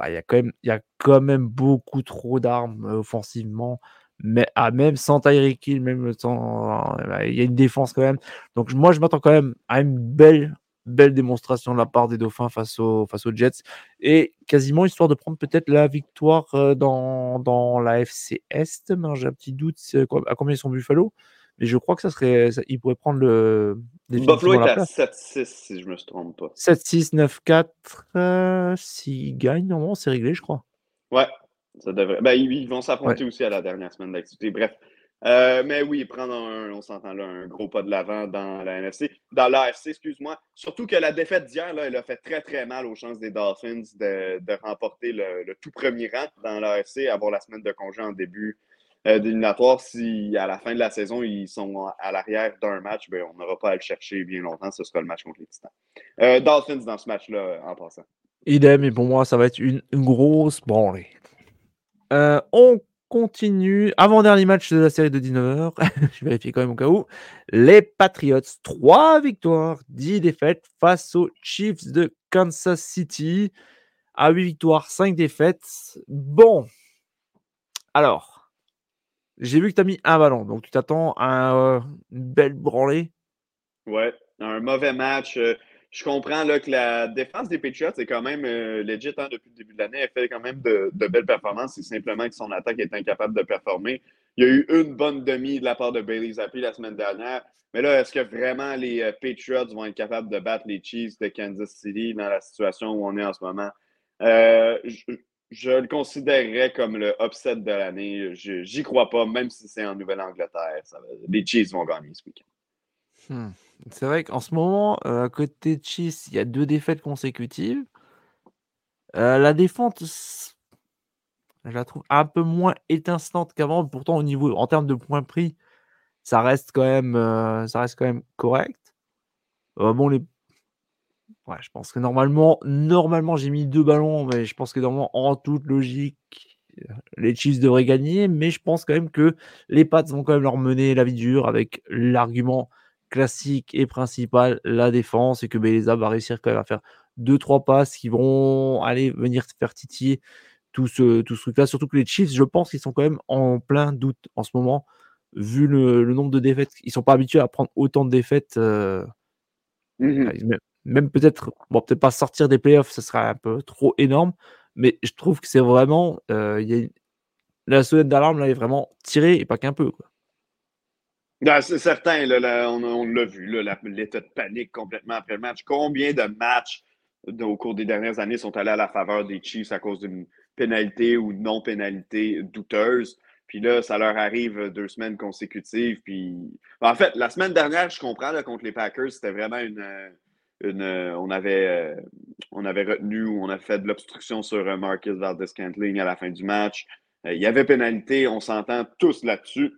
il y a quand même y a quand même beaucoup trop d'armes, euh, offensivement, mais ah, même sans Tyreek Hill, même sans il y a une défense quand même. Donc moi je m'attends quand même à une belle belle démonstration de la part des Dauphins face, face aux Jets et quasiment histoire de prendre peut-être la victoire euh, dans, dans la FC Est. J'ai un petit doute à combien ils sont Buffalo. Mais je crois que ça serait. il pourrait prendre le.
Buffalo est à 7-6 si je me trompe pas.
7-6, 9-4. S'ils gagnent, normalement, c'est réglé, je crois.
Ouais, ça devrait. Ben, ils, vont s'affronter aussi à la dernière semaine d'activité. Bref, Euh, mais oui, prendre un, on s'entend là, un gros pas de l'avant dans la NFC, dans l'AFC, excuse-moi. Surtout que la défaite d'hier, elle a fait très, très mal aux chances des Dolphins de, remporter le, tout premier rang dans l'AFC, avoir la semaine de congé en début euh, d'éliminatoire. Si à la fin de la saison, ils sont à l'arrière d'un match, ben, on n'aura pas à le chercher bien longtemps. Ce sera le match contre les Titans. Euh, Dolphins dans ce match-là, en passant.
Idem, et pour moi, ça va être une, grosse branlée. on continue. Avant-dernier match de la série de 19h, *laughs* je vérifie quand même au cas où. Les Patriots, 3 victoires, 10 défaites face aux Chiefs de Kansas City. À 8 victoires, 5 défaites. Bon. Alors, j'ai vu que tu as mis un ballon, donc tu t'attends à euh, une belle branlée.
Ouais, un mauvais match. Euh, je comprends là, que la défense des Patriots est quand même euh, legit hein, depuis le début de l'année. Elle fait quand même de, belles performances. C'est simplement que son attaque est incapable de performer. Il y a eu une bonne demi de la part de Bailey Zappi la semaine dernière. Mais là, est-ce que vraiment les euh, Patriots vont être capables de battre les Chiefs de Kansas City dans la situation où on est en ce moment? Euh, je, le considérerais comme le upset de l'année. J'y crois pas, même si c'est en Nouvelle-Angleterre. Les Chiefs vont gagner ce week-end.
Hmm. C'est vrai qu'en ce moment, euh, à côté de Chiefs, il y a deux défaites consécutives. Euh, la défense, je la trouve un peu moins étincelante qu'avant. Pourtant, au niveau, en termes de points pris, ça reste quand même, euh, ça reste quand même correct. bon, je pense que normalement, normalement, j'ai mis deux ballons, mais je pense que normalement, en toute logique, les Chiefs devraient gagner. Mais je pense quand même que les Pats vont quand même leur mener la vie dure avec l'argument classique et principal, la défense, et que Beleza va réussir quand même à faire deux trois passes qui vont aller venir faire titiller tout ce, tout ce truc-là. Surtout que les Chiefs, je pense qu'ils sont quand même en plein doute en ce moment, vu le, nombre de défaites. Ils sont pas habitués à prendre autant de défaites. Euh, mmh même, peut-être, bon, peut-être pas sortir des playoffs, ce serait un peu trop énorme, mais je trouve que c'est vraiment, euh, y a la sonnette d'alarme là est vraiment tirée et pas qu'un peu. Quoi.
Ben, c'est certain, on, l'a vu, l'état de panique complètement après le match. Combien de matchs au cours des dernières années sont allés à la faveur des Chiefs à cause d'une pénalité ou non-pénalité douteuse? Puis là, ça leur arrive deux semaines consécutives. Puis... Ben, en fait, la semaine dernière, je comprends, contre les Packers, c'était vraiment une, on, avait, on avait retenu ou on a fait de l'obstruction sur euh, Marcus Valdez-Cantling à la fin du match. Euh, il y avait pénalité, on s'entend tous là-dessus.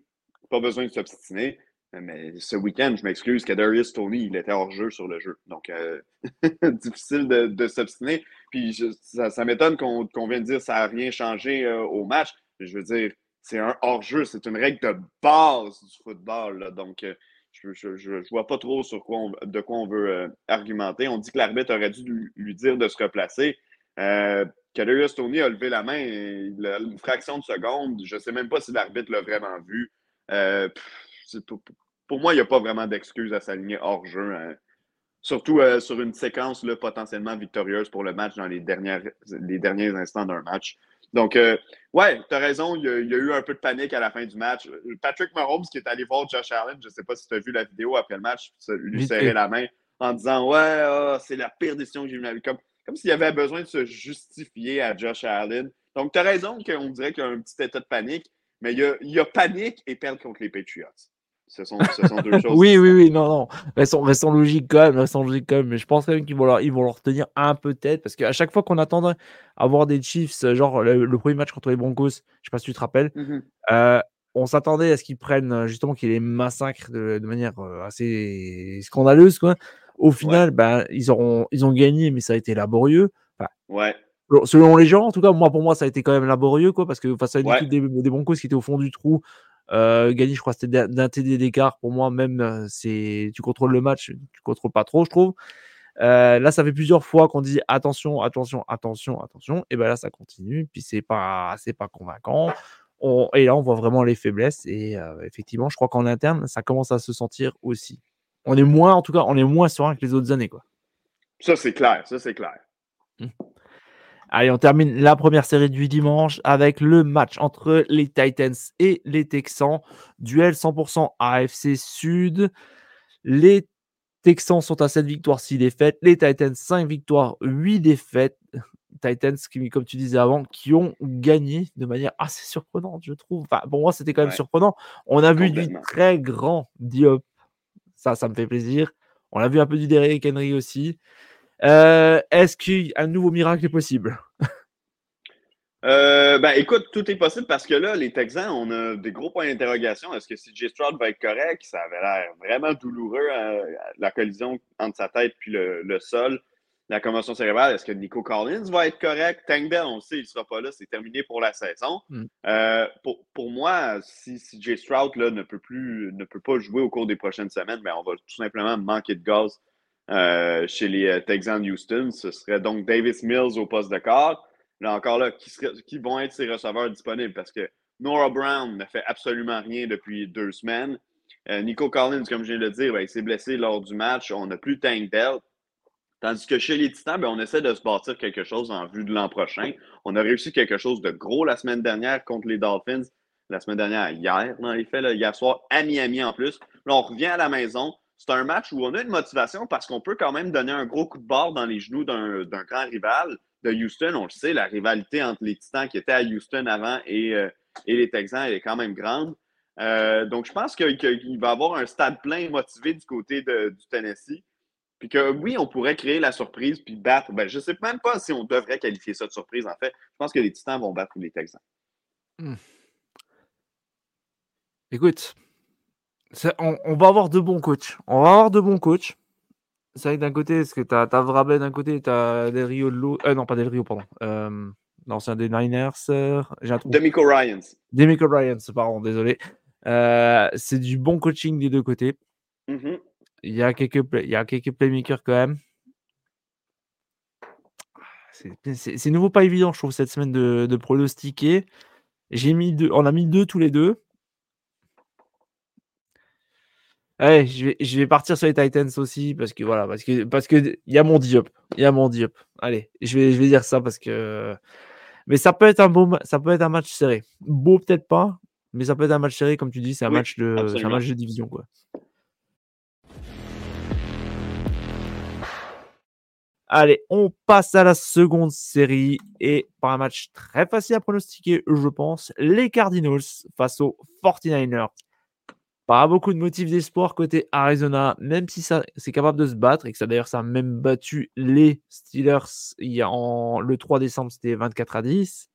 Pas besoin de s'obstiner. Mais ce week-end, je m'excuse, Kadarius Tony, il était hors jeu sur le jeu. Donc, euh, *laughs* difficile de, s'obstiner. Puis, ça, m'étonne qu'on vienne dire que ça n'a rien changé euh, au match. Je veux dire, c'est un hors-jeu, c'est une règle de base du football. Donc, euh, je ne vois pas trop sur quoi de quoi on veut argumenter. On dit que l'arbitre aurait dû lui, dire de se replacer. Kadarius Tony a levé la main une fraction de seconde. Je ne sais même pas si l'arbitre l'a vraiment vu. Euh, pour, moi, il n'y a pas vraiment d'excuse à s'aligner hors jeu. Hein. Surtout euh, sur une séquence là, potentiellement victorieuse pour le match dans les, dernières, les derniers instants d'un match. Donc, euh, ouais, tu as raison, il y, a, eu un peu de panique à la fin du match. Patrick Mahomes qui est allé voir Josh Allen, je ne sais pas si tu as vu la vidéo après le match, lui serrer la main en disant Ouais, ah, c'est la pire décision que j'ai vue Comme, comme s'il avait besoin de se justifier à Josh Allen. Donc, tu as raison qu'on dirait qu'il y a un petit état de panique. Mais il y a, panique et perdre contre les Patriots. Ce sont, deux *laughs* choses.
oui, oui, oui, non, non. Restons, restons logiques quand même, restons logiques quand même. Mais je pense quand même qu'ils vont leur, ils vont leur tenir un peu tête parce qu'à chaque fois qu'on attendrait avoir des Chiefs, genre le, premier match contre les Broncos, je sais pas si tu te rappelles, mm-hmm. euh, on s'attendait à ce qu'ils prennent justement qu'ils les massacrent de, manière euh, assez scandaleuse, quoi. Au final, ben, ils, auront, ils ont gagné, mais ça a été laborieux.
ouais.
Selon les gens, en tout cas, moi pour moi, ça a été quand même laborieux, quoi, parce que face à une équipe des, des Broncos qui était au fond du trou, euh, gagner, je crois, c'était d'un TD d'écart. Pour moi, même, euh, c'est tu contrôles le match, tu contrôles pas trop, je trouve. Euh, là, ça fait plusieurs fois qu'on dit attention, attention, attention, attention. Et ben là, ça continue. Puis c'est pas, c'est pas convaincant. On, et là, on voit vraiment les faiblesses. Et euh, effectivement, je crois qu'en interne, ça commence à se sentir aussi. On est moins, en tout cas, on est moins serein que les autres années, quoi.
Ça, c'est clair. Ça, c'est clair. Mmh.
Allez, on termine la première série du dimanche avec le match entre les Titans et les Texans. Duel 100% AFC Sud. Les Texans sont à 7 victoires, 6 défaites. Les Titans, 5 victoires, 8 défaites. Titans, qui, comme tu disais avant, qui ont gagné de manière assez surprenante, je trouve. Enfin, pour moi, c'était quand même surprenant. On a vu du très grand Diop. Ça, ça me fait plaisir. On a vu un peu du Derrick Henry aussi. Euh, est-ce qu'un nouveau miracle est possible? *laughs*
Euh, ben, écoute, tout est possible parce que là, les Texans, on a des gros points d'interrogation. Est-ce que CJ Stroud va être correct? Ça avait l'air vraiment douloureux, euh, la collision entre sa tête puis le, sol, la commotion cérébrale. Est-ce que Nico Collins va être correct? Tank Bell, on le sait, il ne sera pas là. C'est terminé pour la saison. Hmm. Euh, pour, moi, si CJ Stroud là, ne, peut plus, ne peut pas jouer au cours des prochaines semaines, ben, on va tout simplement manquer de gaz chez les Texans de Houston. Ce serait donc Davis Mills au poste de quart là encore là, qui, vont être ces receveurs disponibles? Parce que Nora Brown ne fait absolument rien depuis deux semaines. Euh, Nico Collins, comme je viens de le dire, ben, il s'est blessé lors du match. On n'a plus Tank Dell. Tandis que chez les Titans, ben, on essaie de se bâtir quelque chose en vue de l'an prochain. On a réussi quelque chose de gros la semaine dernière contre les Dolphins. La semaine dernière, hier, dans les faits, hier soir, à Miami en plus. Là, on revient à la maison. C'est un match où on a une motivation parce qu'on peut quand même donner un gros coup de barre dans les genoux d'un grand rival de Houston. On le sait, la rivalité entre les Titans qui étaient à Houston avant et, euh, les Texans, est quand même grande. Euh, donc, je pense qu'il va y avoir un stade plein motivé du côté du Tennessee. Puis que oui, on pourrait créer la surprise puis battre. Ben, je ne sais même pas si on devrait qualifier ça de surprise, en fait. Je pense que les Titans vont battre les Texans. Hmm.
Écoute, on, on, va avoir de bons coachs. On va avoir de bons coachs. C'est vrai que d'un côté, est-ce que tu as, as d'un côté, tu as Del Rio de l'autre? Euh, non, pas Del Rio, pardon. Euh, L'ancien des Niners. Euh,
j'ai un Demico Ryans.
Demico Ryans, pardon, désolé. Euh, c'est du bon coaching des deux côtés. Mm-hmm. Il y a quelques, il y a quelques playmakers quand même. C'est nouveau pas évident, je trouve, cette semaine de, de pronostiquer. J'ai mis deux, on a mis deux tous les deux. Ouais, je vais, je vais partir sur les Titans aussi parce que voilà, parce que parce que il y a mon Diop, il y a mon Diop. Allez, je vais je vais dire ça parce que mais ça peut être un beau ça peut être un match serré. Beau peut-être pas, mais ça peut être un match serré comme tu dis, c'est un match de un match de division quoi. Allez, on passe à la seconde série et par un match très facile à pronostiquer, je pense, les Cardinals face aux 49ers. Pas beaucoup de motifs d'espoir côté Arizona, même si ça c'est capable de se battre et que ça d'ailleurs ça a même battu les Steelers y a en, le 3 décembre, c'était 24 à 10.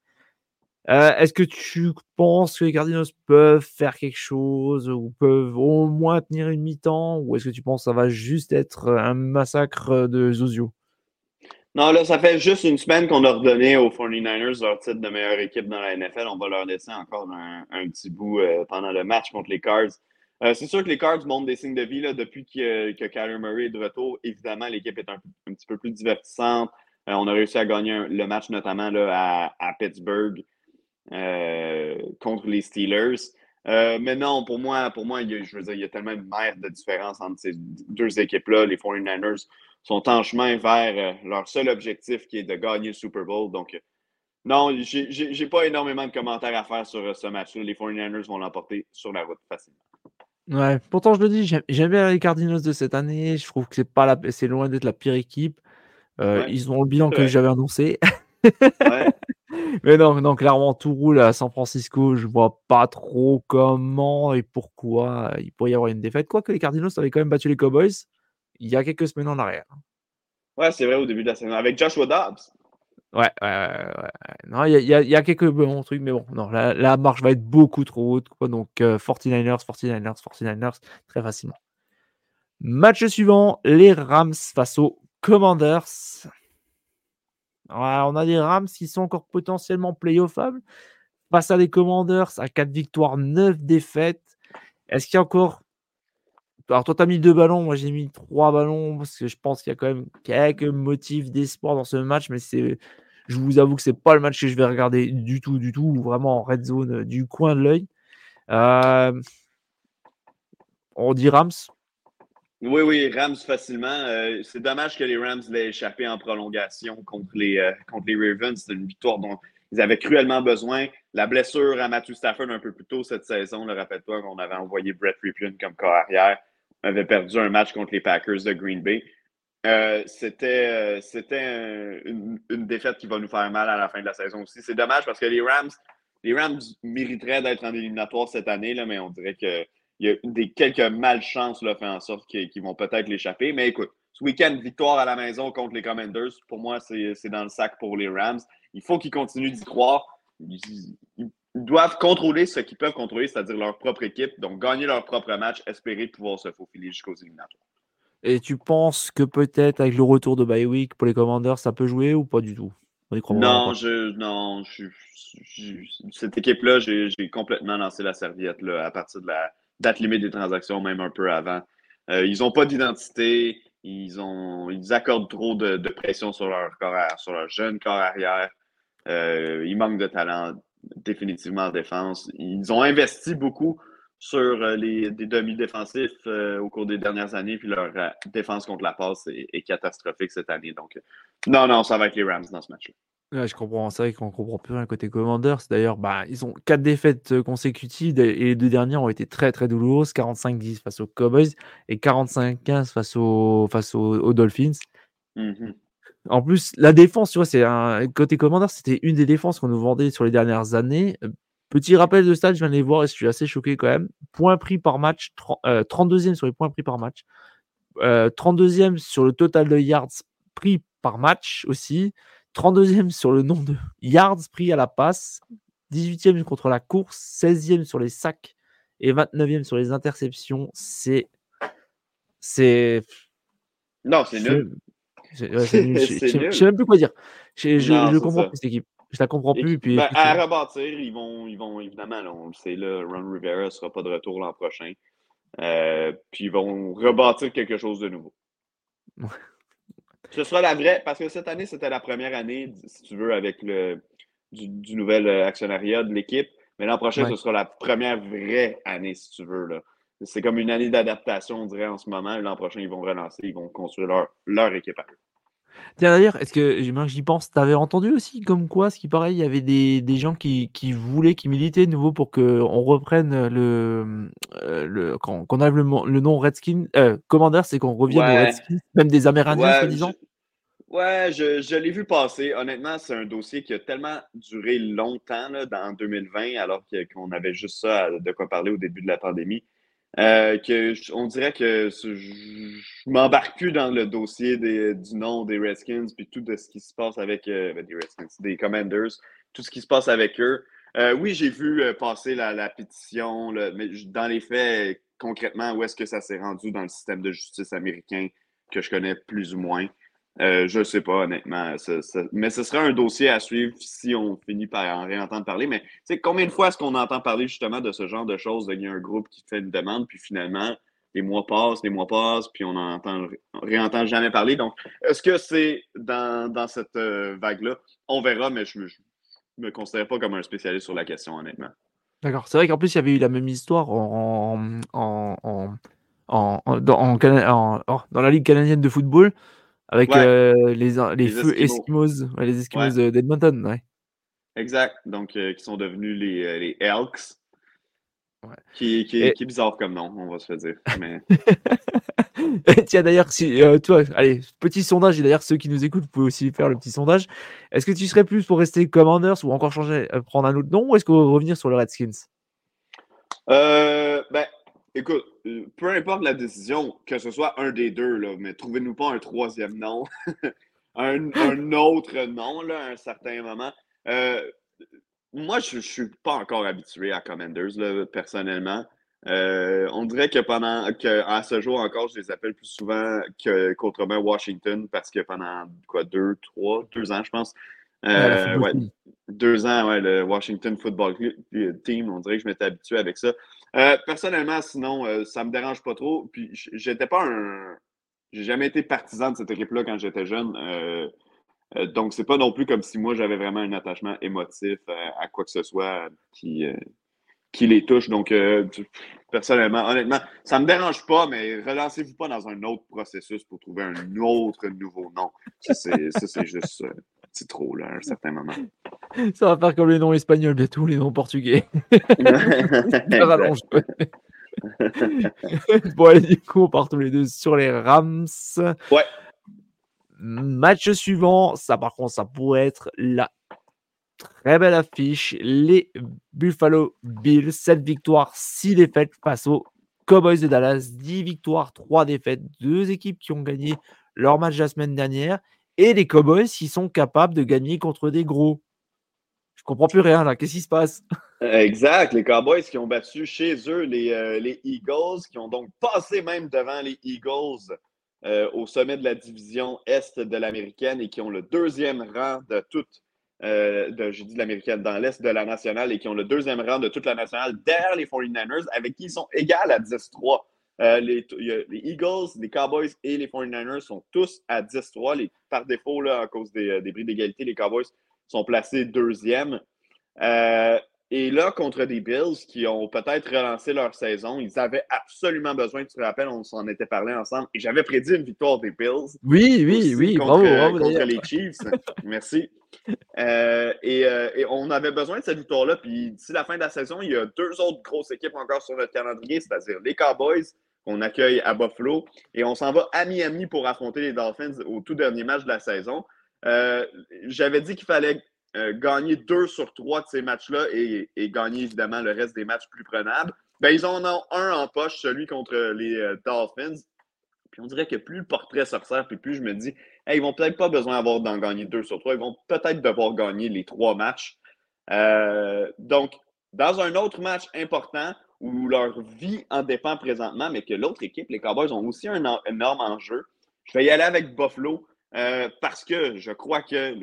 Euh, est-ce que tu penses que les Cardinals peuvent faire quelque chose ou peuvent au moins tenir une mi-temps ou est-ce que tu penses que ça va juste être un massacre de Zozio?
Non, là, ça fait juste une semaine qu'on a redonné aux 49ers leur titre de meilleure équipe dans la NFL. On va leur laisser encore un, petit bout euh, pendant le match contre les Cards. Euh, c'est sûr que les Cards montrent des signes de vie là, depuis que, que Kyler Murray est de retour. Évidemment, l'équipe est un, petit peu plus divertissante. Euh, on a réussi à gagner le match notamment là, à, Pittsburgh euh, contre les Steelers. mais non, pour moi, pour moi il y a, je veux dire, il y a tellement de merde de différence entre ces deux équipes-là. Les 49ers sont en chemin vers leur seul objectif qui est de gagner le Super Bowl. Donc, non, j'ai pas énormément de commentaires à faire sur ce match-là. Les 49ers vont l'emporter sur la route facilement.
Ouais, pourtant je le dis, j'aime bien les Cardinals de cette année. Je trouve que c'est pas la c'est loin d'être la pire équipe. Euh, ils ont le bilan que j'avais annoncé. *laughs* Mais non, non, clairement, tout roule à San Francisco. Je vois pas trop comment et pourquoi il pourrait y avoir une défaite. Quoique les Cardinals avaient quand même battu les Cowboys il y a quelques semaines en arrière.
Ouais, c'est vrai, au début de la saison. Avec Joshua Dobbs.
Ouais, ouais, ouais, Non, il y a, quelques bons trucs, mais bon, non, la, marche va être beaucoup trop haute. Donc, 49ers, 49ers, 49ers, très facilement. Match suivant, les Rams face aux Commanders. on a des Rams qui sont encore potentiellement playoffables face à des Commanders à 4 victoires, 9 défaites. Est-ce qu'il y a encore. Alors, toi, tu as mis 2 ballons, moi j'ai mis 3 ballons parce que je pense qu'il y a quand même quelques motifs d'espoir dans ce match, mais c'est je vous avoue que c'est pas le match que je vais regarder du tout, du tout, vraiment en red zone euh, du coin de l'œil. Euh, on dit Rams?
Oui, oui, Rams facilement. Euh, c'est dommage que les Rams l'aient échappé en prolongation contre les, contre les Ravens. C'est une victoire dont ils avaient cruellement besoin. La blessure à Matthew Stafford un peu plus tôt cette saison, le rappelle-toi qu'on avait envoyé Brett Ripien comme corps arrière. Avait perdu un match contre les Packers de Green Bay. c'était c'était une, une, défaite qui va nous faire mal à la fin de la saison aussi. C'est dommage parce que les Rams, les Rams mériteraient d'être en éliminatoire cette année, là, mais on dirait que il y a des quelques malchances là, fait en sorte qu'ils vont peut-être l'échapper. Mais écoute, ce week-end, victoire à la maison contre les Commanders, pour moi, c'est dans le sac pour les Rams. Il faut qu'ils continuent d'y croire. Ils, doivent contrôler ce qu'ils peuvent contrôler, c'est-à-dire leur propre équipe. Donc, gagner leur propre match, espérer pouvoir se faufiler jusqu'aux éliminatoires.
Et tu penses que peut-être avec le retour de week pour les Commanders, ça peut jouer ou pas du tout?
Non, je, non cette équipe-là, j'ai complètement lancé la serviette là, à partir de la date limite des transactions, même un peu avant. Euh, ils n'ont pas d'identité. Ils, ont, ils accordent trop de, pression sur leur corps, sur leur jeune corps arrière. Euh, ils manquent de talent définitivement en défense. Ils ont investi beaucoup sur euh, les des demi-défensifs au cours des dernières années, puis leur défense contre la passe est, catastrophique cette année. Donc, non, non, ça va être les Rams dans ce match-là.
Ouais, je comprends. C'est vrai qu'on comprend plus rien côté Commanders. D'ailleurs, bah, ils ont quatre défaites consécutives et les deux dernières ont été très très douloureuses. 45-10 face aux Cowboys et 45-15 face aux, face aux, Dolphins. Mmh en plus, la défense, tu vois, c'est un côté Commanders, c'était une des défenses qu'on nous vendait sur les dernières années. Petit rappel de stade, je viens de les voir et je suis assez choqué quand même. Points pris par match, 32e sur les points pris par match. 32e sur le total de yards pris par match aussi. 32e sur le nombre de yards pris à la passe, 18e contre la course, 16e sur les sacs et 29e sur les interceptions. C'est. C'est.
Non, c'est nul.
Je sais *laughs* même plus quoi dire. Je ne comprends plus cette équipe. Je la comprends plus. Puis,
ben, à rebâtir, ils vont, ils vont évidemment, on le sait, là, Ron Rivera ne sera pas de retour l'an prochain. Euh, puis ils vont rebâtir quelque chose de nouveau. Ce sera la vraie, parce que cette année, c'était la première année, si tu veux, avec le du, nouvel euh, actionnariat de l'équipe. Mais l'an prochain, ce sera la première vraie année, si tu veux. C'est comme une année d'adaptation, on dirait, en ce moment. L'an prochain, ils vont relancer, ils vont construire leur, leur équipe à eux.
Tiens, d'ailleurs, est-ce que j'y pense, tu avais entendu aussi comme quoi, ce qui paraît, il y avait des, des gens qui, qui voulaient, qui militaient de nouveau pour qu'on reprenne le, euh, le qu'on enlève le, le, nom Redskins, euh, Commander, c'est qu'on revienne aux Redskins, même des Amérindiens, soi-disant.
Ouais, je, je l'ai vu passer. Honnêtement, c'est un dossier qui a tellement duré longtemps là, dans 2020, alors qu'on avait juste ça de quoi parler au début de la pandémie. Euh, que on dirait que je, m'embarque plus dans le dossier des, du nom des Redskins puis tout de ce qui se passe avec euh, ben, des Redskins, des Commanders, tout ce qui se passe avec eux. Euh, oui, j'ai vu passer la pétition, mais dans les faits, concrètement, où est-ce que ça s'est rendu dans le système de justice américain que je connais plus ou moins? Euh, je ne sais pas, honnêtement. mais ce serait un dossier à suivre si on finit par en réentendre parler. Mais combien de fois est-ce qu'on entend parler justement de ce genre de choses? Il y a un groupe qui fait une demande, puis finalement, les mois passent, les mois passent, puis on n'en réentend jamais parler. Donc, est-ce que c'est dans, cette euh, vague-là? On verra, mais je ne me, considère pas comme un spécialiste sur la question, honnêtement.
D'accord. C'est vrai qu'en plus, il y avait eu la même histoire en, en, dans la Ligue canadienne de football avec euh, les, les, feux Eskimos, les Eskimos d'Edmonton, ouais.
Exact. Donc, euh, qui sont devenus les, euh, les Elks. Qui, qui, qui, est bizarre comme nom, on va se dire. Mais... *laughs*
Tiens, d'ailleurs, si, toi, allez, petit sondage, et d'ailleurs, ceux qui nous écoutent, vous pouvez aussi faire le petit sondage. Est-ce que tu serais plus pour rester Commanders ou encore changer, prendre un autre nom, ou est-ce qu'on va revenir sur le Redskins?
Ben, Écoute, euh, peu importe la décision, que ce soit un des deux, là, mais trouvez-nous pas un troisième nom, *laughs* un, autre nom là, à un certain moment. Euh, moi, je ne suis pas encore habitué à Commanders, là, personnellement. Euh, on dirait que pendant que à ce jour encore, je les appelle plus souvent qu'autrement Washington parce que pendant quoi deux, trois, deux ans, je pense. ouais, deux ans, ouais, le Washington Football Team, on dirait que je m'étais habitué avec ça. Euh, personnellement, sinon, euh, ça me dérange pas trop. Puis j'étais pas un. J'ai jamais été partisan de cette équipe-là quand j'étais jeune. Euh, donc, c'est pas non plus comme si moi j'avais vraiment un attachement émotif à quoi que ce soit qui, qui les touche. Donc, personnellement, honnêtement, ça me dérange pas, mais relancez-vous pas dans un autre processus pour trouver un autre nouveau nom. Ça, c'est juste c'est trop, là, à un certain moment. *laughs*
Ça va faire comme les noms espagnols bientôt, les noms portugais. *laughs* Ça rallonge. *laughs* bon, allez, du coup, on part tous les deux sur les Rams.
Ouais.
Match suivant, ça par contre, ça pourrait être la très belle affiche. Les Buffalo Bills, 7 victoires, 6 défaites face aux Cowboys de Dallas, 10 victoires, 3 défaites. Deux équipes qui ont gagné leur match la semaine dernière et les Cowboys qui sont capables de gagner contre des gros. Je comprends plus rien là. Qu'est-ce qui se passe?
Exact. Les Cowboys qui ont battu chez eux les, euh, les Eagles, qui ont donc passé même devant les Eagles euh, au sommet de la division Est de l'américaine et qui ont le deuxième rang de toute, euh, de, je dis de l'américaine, dans l'Est de la nationale et qui ont le deuxième rang de toute la nationale derrière les 49ers, avec qui ils sont égales à 10-3. Euh, les, Eagles, les Cowboys et les 49ers sont tous à 10-3. Par défaut, à cause des, des bris d'égalité, les Cowboys sont placés deuxième. Et là, contre des Bills qui ont peut-être relancé leur saison, ils avaient absolument besoin, tu te rappelles, on s'en était parlé ensemble, et j'avais prédit une victoire des Bills.
Oui, oui, oui,
contre, bravo, contre les Chiefs. *laughs* Merci. Euh, euh, et, on avait besoin de cette victoire-là. Puis d'ici la fin de la saison, il y a deux autres grosses équipes encore sur notre calendrier, c'est-à-dire les Cowboys qu'on accueille à Buffalo, et on s'en va à Miami pour affronter les Dolphins au tout dernier match de la saison. Euh, j'avais dit qu'il fallait euh, gagner deux sur trois de ces matchs-là et, gagner évidemment le reste des matchs plus prenables. Ben, ils en ont un en poche, celui contre les euh, Dolphins. Puis on dirait que plus le portrait se resserre, puis plus je me dis, hey, ils vont peut-être pas besoin d'avoir d'en gagner deux sur trois. Ils vont peut-être devoir gagner les trois matchs. Euh, donc, dans un autre match important où leur vie en dépend présentement, mais que l'autre équipe, les Cowboys, ont aussi un énorme enjeu, je vais y aller avec Buffalo. Euh, parce que je crois que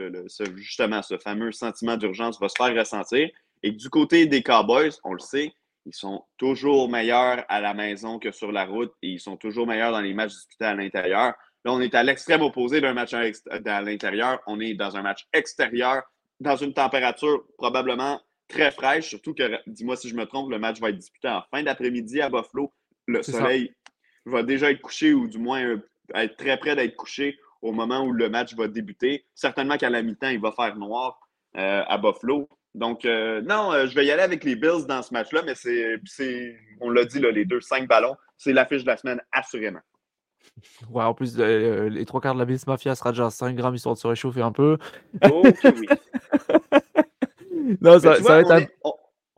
justement ce fameux sentiment d'urgence va se faire ressentir. Et du côté des Cowboys, on le sait, ils sont toujours meilleurs à la maison que sur la route et ils sont toujours meilleurs dans les matchs disputés à l'intérieur. Là, on est à l'extrême opposé d'un match à l'intérieur. On est dans un match extérieur, dans une température probablement très fraîche, surtout que, dis-moi si je me trompe, le match va être disputé en fin d'après-midi à Buffalo. Le soleil va déjà être couché ou du moins euh, être très près d'être couché au moment où le match va débuter. Certainement qu'à la mi-temps, il va faire noir euh, à Buffalo. Donc, euh, non, euh, je vais y aller avec les Bills dans ce match-là, mais c'est, on l'a dit, les deux, cinq ballons, c'est l'affiche de la semaine, assurément.
Ouais, en plus, les trois quarts de la Bills Mafia sera déjà à 5 grammes histoire de se réchauffer un peu.
Ok, oui. *laughs*
non, ça, va être
on est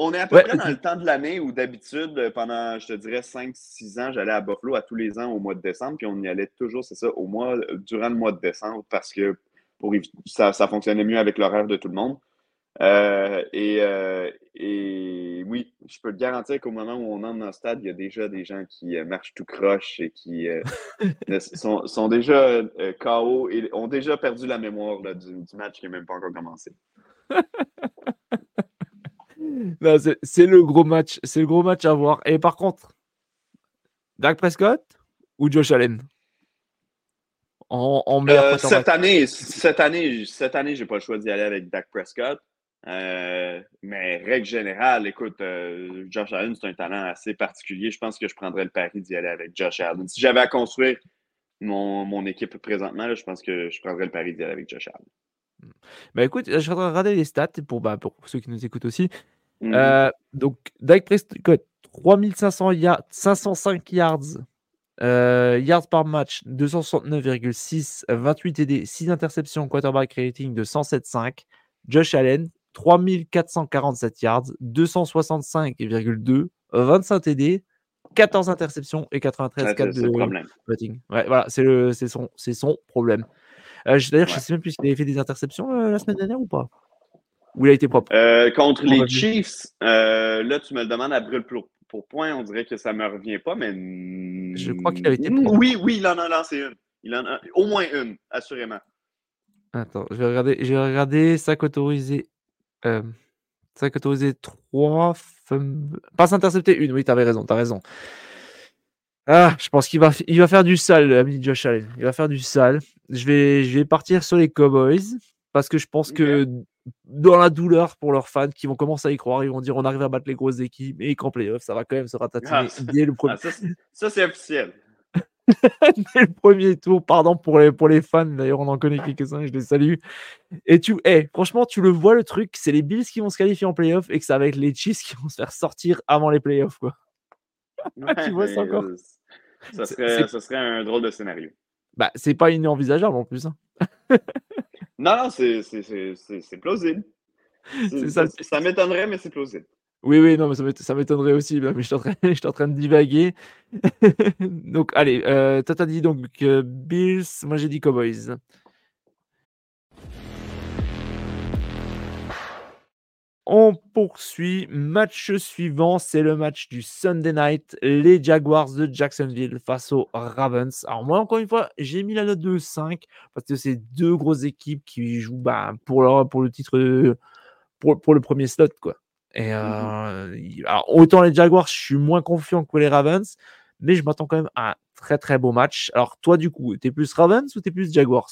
à peu près dans le temps de l'année où d'habitude, euh, pendant, je te dirais, 5-6 ans, j'allais à Buffalo à tous les ans au mois de décembre, puis on y allait toujours, c'est ça, au mois, euh, durant le mois de décembre, parce que pour, ça, ça fonctionnait mieux avec l'horaire de tout le monde. Euh, et, oui, je peux te garantir qu'au moment où on entre dans le stade, il y a déjà des gens qui marchent tout croche et qui *laughs* sont, déjà KO et ont déjà perdu la mémoire du, du match qui n'a même pas encore commencé. *laughs*
c'est le gros match. C'est le gros match à voir. Et par contre, Dak Prescott ou Josh Allen?
En, en euh, cette, année, cette année, cette année, j'ai pas le choix d'y aller avec Dak Prescott. Euh, mais règle générale, écoute, euh, Josh Allen, c'est un talent assez particulier. Je pense que je prendrais le pari d'y aller avec Josh Allen. Si j'avais à construire mon, mon équipe présentement, je pense que je prendrais le pari d'y aller avec Josh Allen.
Bah écoute, je vais regarder les stats pour, bah, pour ceux qui nous écoutent aussi. Mmh euh, donc, Dak Prescott, 3500 yards, 505 yards, euh, yards par match, 269,6, 28 TD, 6 interceptions, quarterback rating de 107,5. Josh Allen, 3447 yards, 265,2, 25 TD, 14 interceptions et 93 4 de rating. Ouais, voilà, c'est son, son problème. Euh, D'ailleurs, je ne sais même plus s'il avait fait des interceptions euh, la semaine dernière ou pas. Ou il a été propre?
Euh, contre les Chiefs, euh, là, tu me le demandes à brûle pour, pour point. On dirait que ça ne me revient pas, mais.
Je crois qu'il avait été propre.
Oui, oui, il en a lancé une. Il en a au moins une, assurément.
Attends, je vais regarder. Je vais regarder. Sac autorisé. Euh, sac autorisé 3. Passe intercepté une. Oui, t'avais raison, t'as raison. Ah, je pense qu'il va, il va faire du sale, ami Josh Allen. Il va faire du sale. Je vais, je vais partir sur les Cowboys parce que je pense que dans la douleur pour leurs fans qui vont commencer à y croire, ils vont dire on arrive à battre les grosses équipes et qu'en playoff, ça va quand même se ratatiner ah, dès le premier.
Ah, ça, c'est officiel. *laughs*
dès le premier tour, pardon pour les, pour les fans, d'ailleurs on en connaît quelques-uns, je les salue. Et tu, hey, franchement, tu le vois le truc, c'est les Bills qui vont se qualifier en playoff et que ça va être les Chiefs qui vont se faire sortir avant les playoffs. Quoi. *laughs* tu vois ça encore?
Ça serait, ça serait un drôle de scénario.
Bah, c'est pas inenvisageable en plus. Hein. *laughs*
non, non, c'est plausible. *laughs* Ça, ça m'étonnerait, mais c'est plausible.
Oui, oui, non, mais ça m'étonnerait aussi, mais je suis en train, *laughs* je suis en train de divaguer. *laughs* donc, allez, euh, toi, t'as dit donc euh, Bills, moi j'ai dit Cowboys. On poursuit. Match suivant, c'est le match du Sunday night. Les Jaguars de Jacksonville face aux Ravens. Alors, moi, encore une fois, j'ai mis la note de 5 parce que c'est deux grosses équipes qui jouent bah, pour, pour le titre, pour, pour le premier slot, quoi. Et mmh euh, autant les Jaguars, je suis moins confiant que les Ravens, mais je m'attends quand même à un très très beau match. Alors toi, du coup, t'es plus Ravens ou t'es plus Jaguars?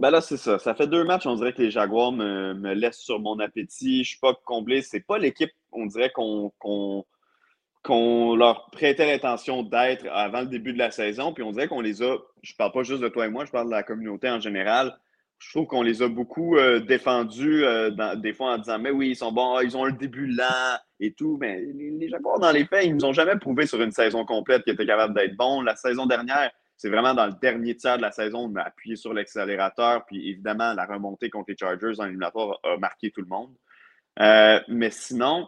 Ben là, c'est ça. Ça fait deux matchs, on dirait que les Jaguars me, me laissent sur mon appétit. Je suis pas comblé. C'est pas l'équipe, on dirait qu'on leur prêtait l'intention d'être avant le début de la saison. Puis on dirait qu'on les a, je parle pas juste de toi et moi, je parle de la communauté en général je trouve qu'on les a beaucoup euh, défendus euh, des fois en disant Mais oui, ils sont bons, ils ont un début lent et tout. Mais les, Jaguars, dans les faits, ils nous ont jamais prouvé sur une saison complète qu'ils étaient capables d'être bons. La saison dernière, c'est vraiment dans le dernier tiers de la saison, on a appuyé sur l'accélérateur. Puis évidemment, la remontée contre les Chargers en éliminatoire a marqué tout le monde. Euh, mais sinon,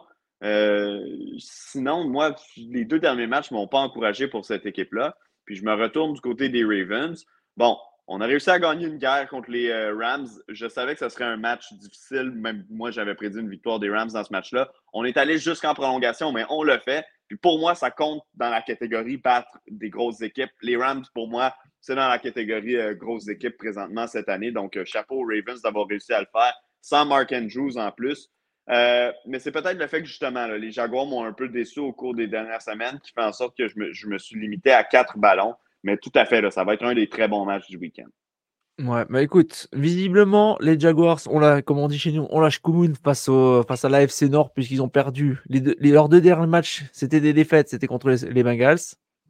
sinon, moi, les deux derniers matchs ne m'ont pas encouragé pour cette équipe-là. Puis je me retourne du côté des Ravens. Bon, on a réussi à gagner une guerre contre les euh, Rams. Je savais que ce serait un match difficile. Moi, j'avais prédit une victoire des Rams dans ce match-là. On est allé jusqu'en prolongation, mais on le fait. Pour moi, ça compte dans la catégorie battre des grosses équipes. Les Rams, pour moi, c'est dans la catégorie euh, grosses équipes présentement cette année. Donc, euh, chapeau Ravens d'avoir réussi à le faire sans Mark Andrews en plus. mais c'est peut-être le fait que justement, les Jaguars m'ont un peu déçu au cours des dernières semaines qui fait en sorte que je me, suis limité à quatre ballons. Mais tout à fait, ça va être un des très bons matchs du week-end.
Ouais, bah écoute, visiblement, les Jaguars, on l'a, comme on dit chez nous, on lâche commune face, au, face à l'AFC Nord, puisqu'ils ont perdu. Les leurs deux derniers matchs, c'était des défaites, c'était contre les Bengals.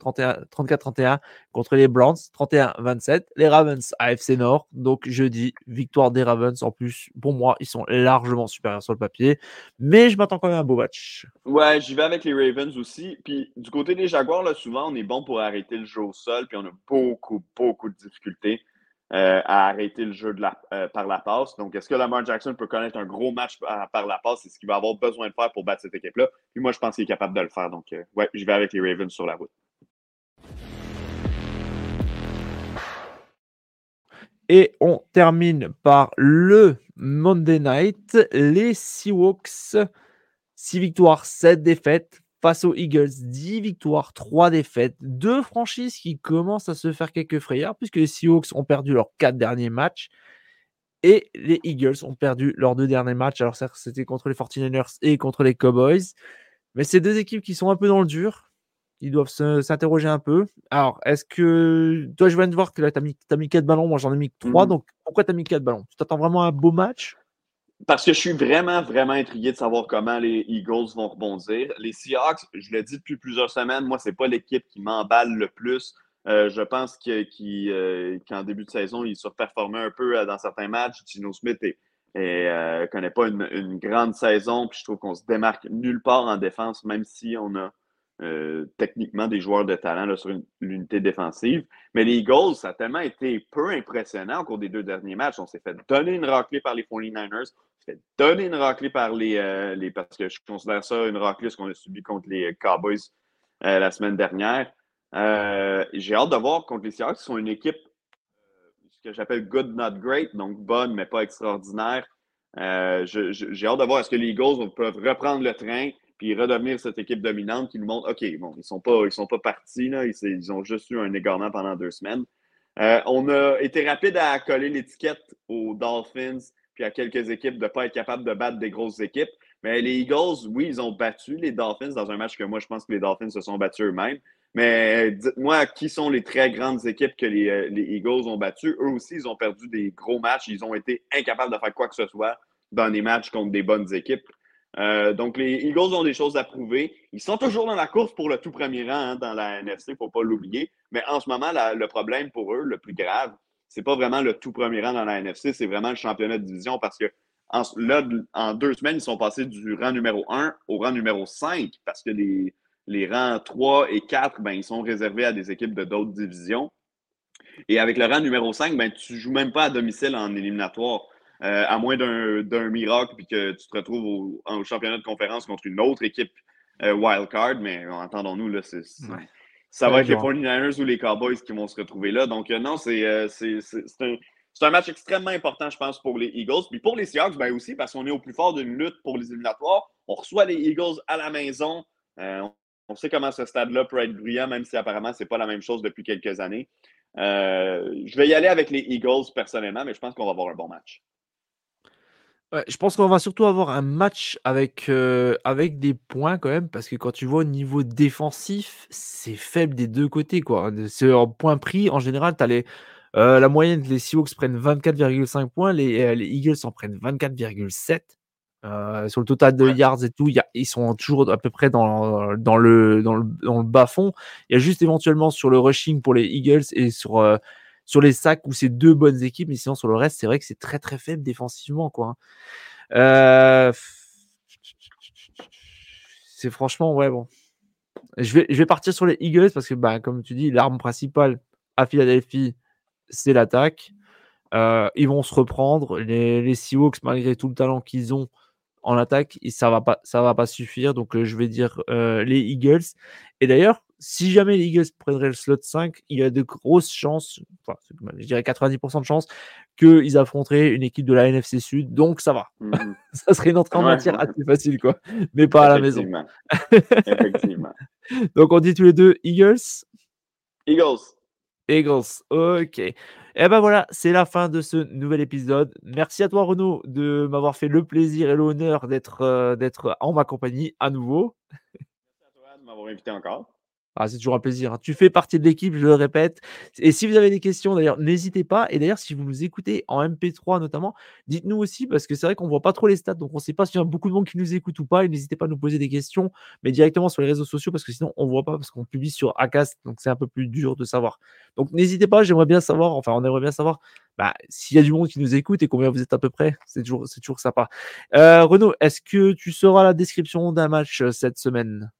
34-31 contre les Browns, 31-27. Les Ravens AFC Nord, donc jeudi, victoire des Ravens. En plus, pour moi, ils sont largement supérieurs sur le papier, mais je m'attends quand même à un beau match.
Ouais, j'y vais avec les Ravens aussi. Puis du côté des Jaguars, là, souvent, on est bon pour arrêter le jeu au sol, puis on a beaucoup, beaucoup de difficultés. Euh, à arrêter le jeu euh, par la passe. Donc, est-ce que Lamar Jackson peut connaître un gros match par, la passe? C'est ce qu'il va avoir besoin de faire pour battre cette équipe-là. Puis moi, je pense qu'il est capable de le faire. Donc, euh, ouais, je vais avec les Ravens sur la route.
Et on termine par le Monday Night. Les Seahawks, 6 victoires, 7 défaites. Face aux Eagles, 10 victoires, 3 défaites. Deux franchises qui commencent à se faire quelques frayeurs puisque les Seahawks ont perdu leurs 4 derniers matchs. Et les Eagles ont perdu leurs deux derniers matchs. Alors, c'était contre les 49ers et contre les Cowboys. Mais c'est deux équipes qui sont un peu dans le dur ils doivent s'interroger un peu. Alors, est-ce que. Toi, je viens de voir que tu as mis, as mis 4 ballons, moi j'en ai mis 3. Mmh donc, pourquoi tu as mis 4 ballons? Tu t'attends vraiment à un beau match?
Parce que je suis vraiment, vraiment intrigué de savoir comment les Eagles vont rebondir. Les Seahawks, je l'ai dit depuis plusieurs semaines, moi, c'est pas l'équipe qui m'emballe le plus. Euh, je pense euh, qu'en début de saison, ils surperformaient un peu euh, dans certains matchs. Gino Smith ne connaît pas une, grande saison. Puis je trouve qu'on se démarque nulle part en défense, même si on a techniquement des joueurs de talent sur l'unité défensive. Mais les Eagles, ça a tellement été peu impressionnant au cours des deux derniers matchs. On s'est fait donner une raclée par les 49ers, on s'est fait donner une raclée par les, euh, les, Parce que je considère ça une raclée, ce qu'on a subi contre les Cowboys euh, la semaine dernière. J'ai hâte de voir contre les Seahawks, qui sont une équipe, ce que j'appelle good, not great, donc bonne, mais pas extraordinaire. J'ai hâte de voir est-ce que les Eagles peuvent reprendre le train puis redevenir cette équipe dominante qui nous montre, OK, bon, ils ne sont, pas, sont pas partis, là, ils, ont juste eu un égarement pendant deux semaines. Euh, on a été rapide à coller l'étiquette aux Dolphins puis à quelques équipes de ne pas être capable de battre des grosses équipes. Mais les Eagles, oui, ils ont battu les Dolphins dans un match que moi, je pense que les Dolphins se sont battus eux-mêmes. Mais dites-moi, qui sont les très grandes équipes que les, euh, les, Eagles ont battues? Eux aussi, ils ont perdu des gros matchs. Ils ont été incapables de faire quoi que ce soit dans des matchs contre des bonnes équipes. Euh, donc, les Eagles ont des choses à prouver. Ils sont toujours dans la course pour le tout premier rang hein, dans la NFC, il ne faut pas l'oublier. Mais en ce moment, le problème pour eux, le plus grave, ce n'est pas vraiment le tout premier rang dans la NFC, c'est vraiment le championnat de division parce que en, là, en deux semaines, ils sont passés du rang numéro 1 au rang numéro 5 parce que les, les rangs 3 et 4, ben, ils sont réservés à des équipes de d'autres divisions. Et avec le rang numéro 5, ben, tu ne joues même pas à domicile en éliminatoire. Euh, à moins d'un miracle, puis que tu te retrouves au, championnat de conférence contre une autre équipe euh, wildcard, mais entendons-nous, là, c'est, ça va être les 49ers ou les Cowboys qui vont se retrouver là. Donc, euh, non, c'est, un, un, match extrêmement important, je pense, pour les Eagles. Puis pour les Seahawks, ben aussi, parce qu'on est au plus fort d'une lutte pour les éliminatoires. On reçoit les Eagles à la maison. on sait comment ce stade-là peut être bruyant, même si apparemment, ce n'est pas la même chose depuis quelques années. je vais y aller avec les Eagles personnellement, mais je pense qu'on va avoir un bon match
je pense qu'on va surtout avoir un match avec, euh, avec des points quand même, parce que quand tu vois au niveau défensif, c'est faible des deux côtés. Quoi. C'est en point pris, en général, tu as les, euh, la moyenne, les Seahawks prennent 24,5 points, les, euh, les, Eagles en prennent 24,7. sur le total de yards et tout, y a, ils sont toujours à peu près dans, dans, le, dans, le, dans le bas fond. Il y a juste éventuellement sur le rushing pour les Eagles et sur sur les sacs où c'est deux bonnes équipes, mais sinon sur le reste, c'est vrai que c'est très très faible défensivement. quoi. Hein. Euh, c'est franchement, ouais, bon. Je vais, je vais partir sur les Eagles parce que, bah, comme tu dis, l'arme principale à Philadelphie, c'est l'attaque. Euh, ils vont se reprendre. Les, les Seahawks, malgré tout le talent qu'ils ont, en attaque, ça va pas, va pas suffire. Donc, euh, je vais dire les Eagles. Et d'ailleurs, si jamais les Eagles prendraient le slot 5, il y a de grosses chances, enfin, je dirais 90% de chances, qu'ils affronteraient une équipe de la NFC Sud. Donc, ça va. Mmh *laughs* ça serait une entrée en matière assez facile, quoi. Mais pas à la maison. *laughs* Effectivement. donc, on dit tous les deux Eagles?
Eagles.
Eagles. Ok. Et ben voilà, c'est la fin de ce nouvel épisode. Merci à toi Renaud de m'avoir fait le plaisir et l'honneur d'être euh, d'être en ma compagnie à nouveau.
Merci à toi de m'avoir invité encore.
Ah, c'est toujours un plaisir. Hein. Tu fais partie de l'équipe, je le répète. Et si vous avez des questions, d'ailleurs, n'hésitez pas. Et d'ailleurs, si vous nous écoutez en MP3 notamment, dites-nous aussi, parce que c'est vrai qu'on ne voit pas trop les stats, donc on ne sait pas s'il y a beaucoup de monde qui nous écoute ou pas. Et n'hésitez pas à nous poser des questions, mais directement sur les réseaux sociaux, parce que sinon, on ne voit pas, parce qu'on publie sur Acast, donc c'est un peu plus dur de savoir. Donc n'hésitez pas, j'aimerais bien savoir, enfin, on aimerait bien savoir bah, s'il y a du monde qui nous écoute et combien vous êtes à peu près. C'est toujours, c'est toujours sympa. Euh, Renaud, est-ce que tu sauras la description d'un match euh, cette semaine?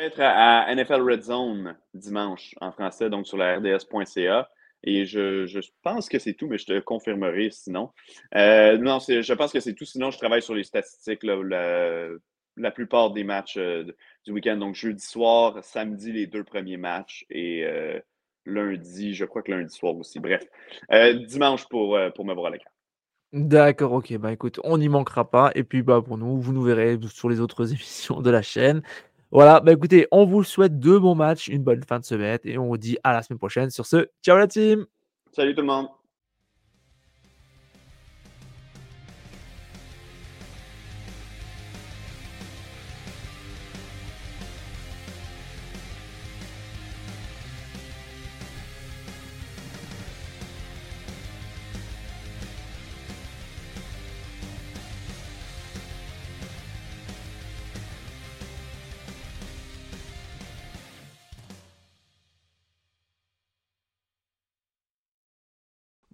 Être à NFL Red Zone dimanche en français, donc sur la rds.ca. Et je, je, pense que c'est tout, mais je te confirmerai sinon. Euh, non, je pense que c'est tout. Sinon, je travaille sur les statistiques la, la, plupart des matchs euh, du week-end. Donc, jeudi soir, samedi, les deux premiers matchs et euh, lundi, je crois que lundi soir aussi. Bref, dimanche pour, pour me voir à l'écran.
D'accord, ok. Bah écoute, on n'y manquera pas. Et puis, bah, pour nous, vous nous verrez sur les autres *laughs* émissions de la chaîne. Voilà, bah écoutez, on vous souhaite deux bons matchs, une bonne fin de semaine et on vous dit à la semaine prochaine. Sur ce, ciao la team!
Salut tout le monde!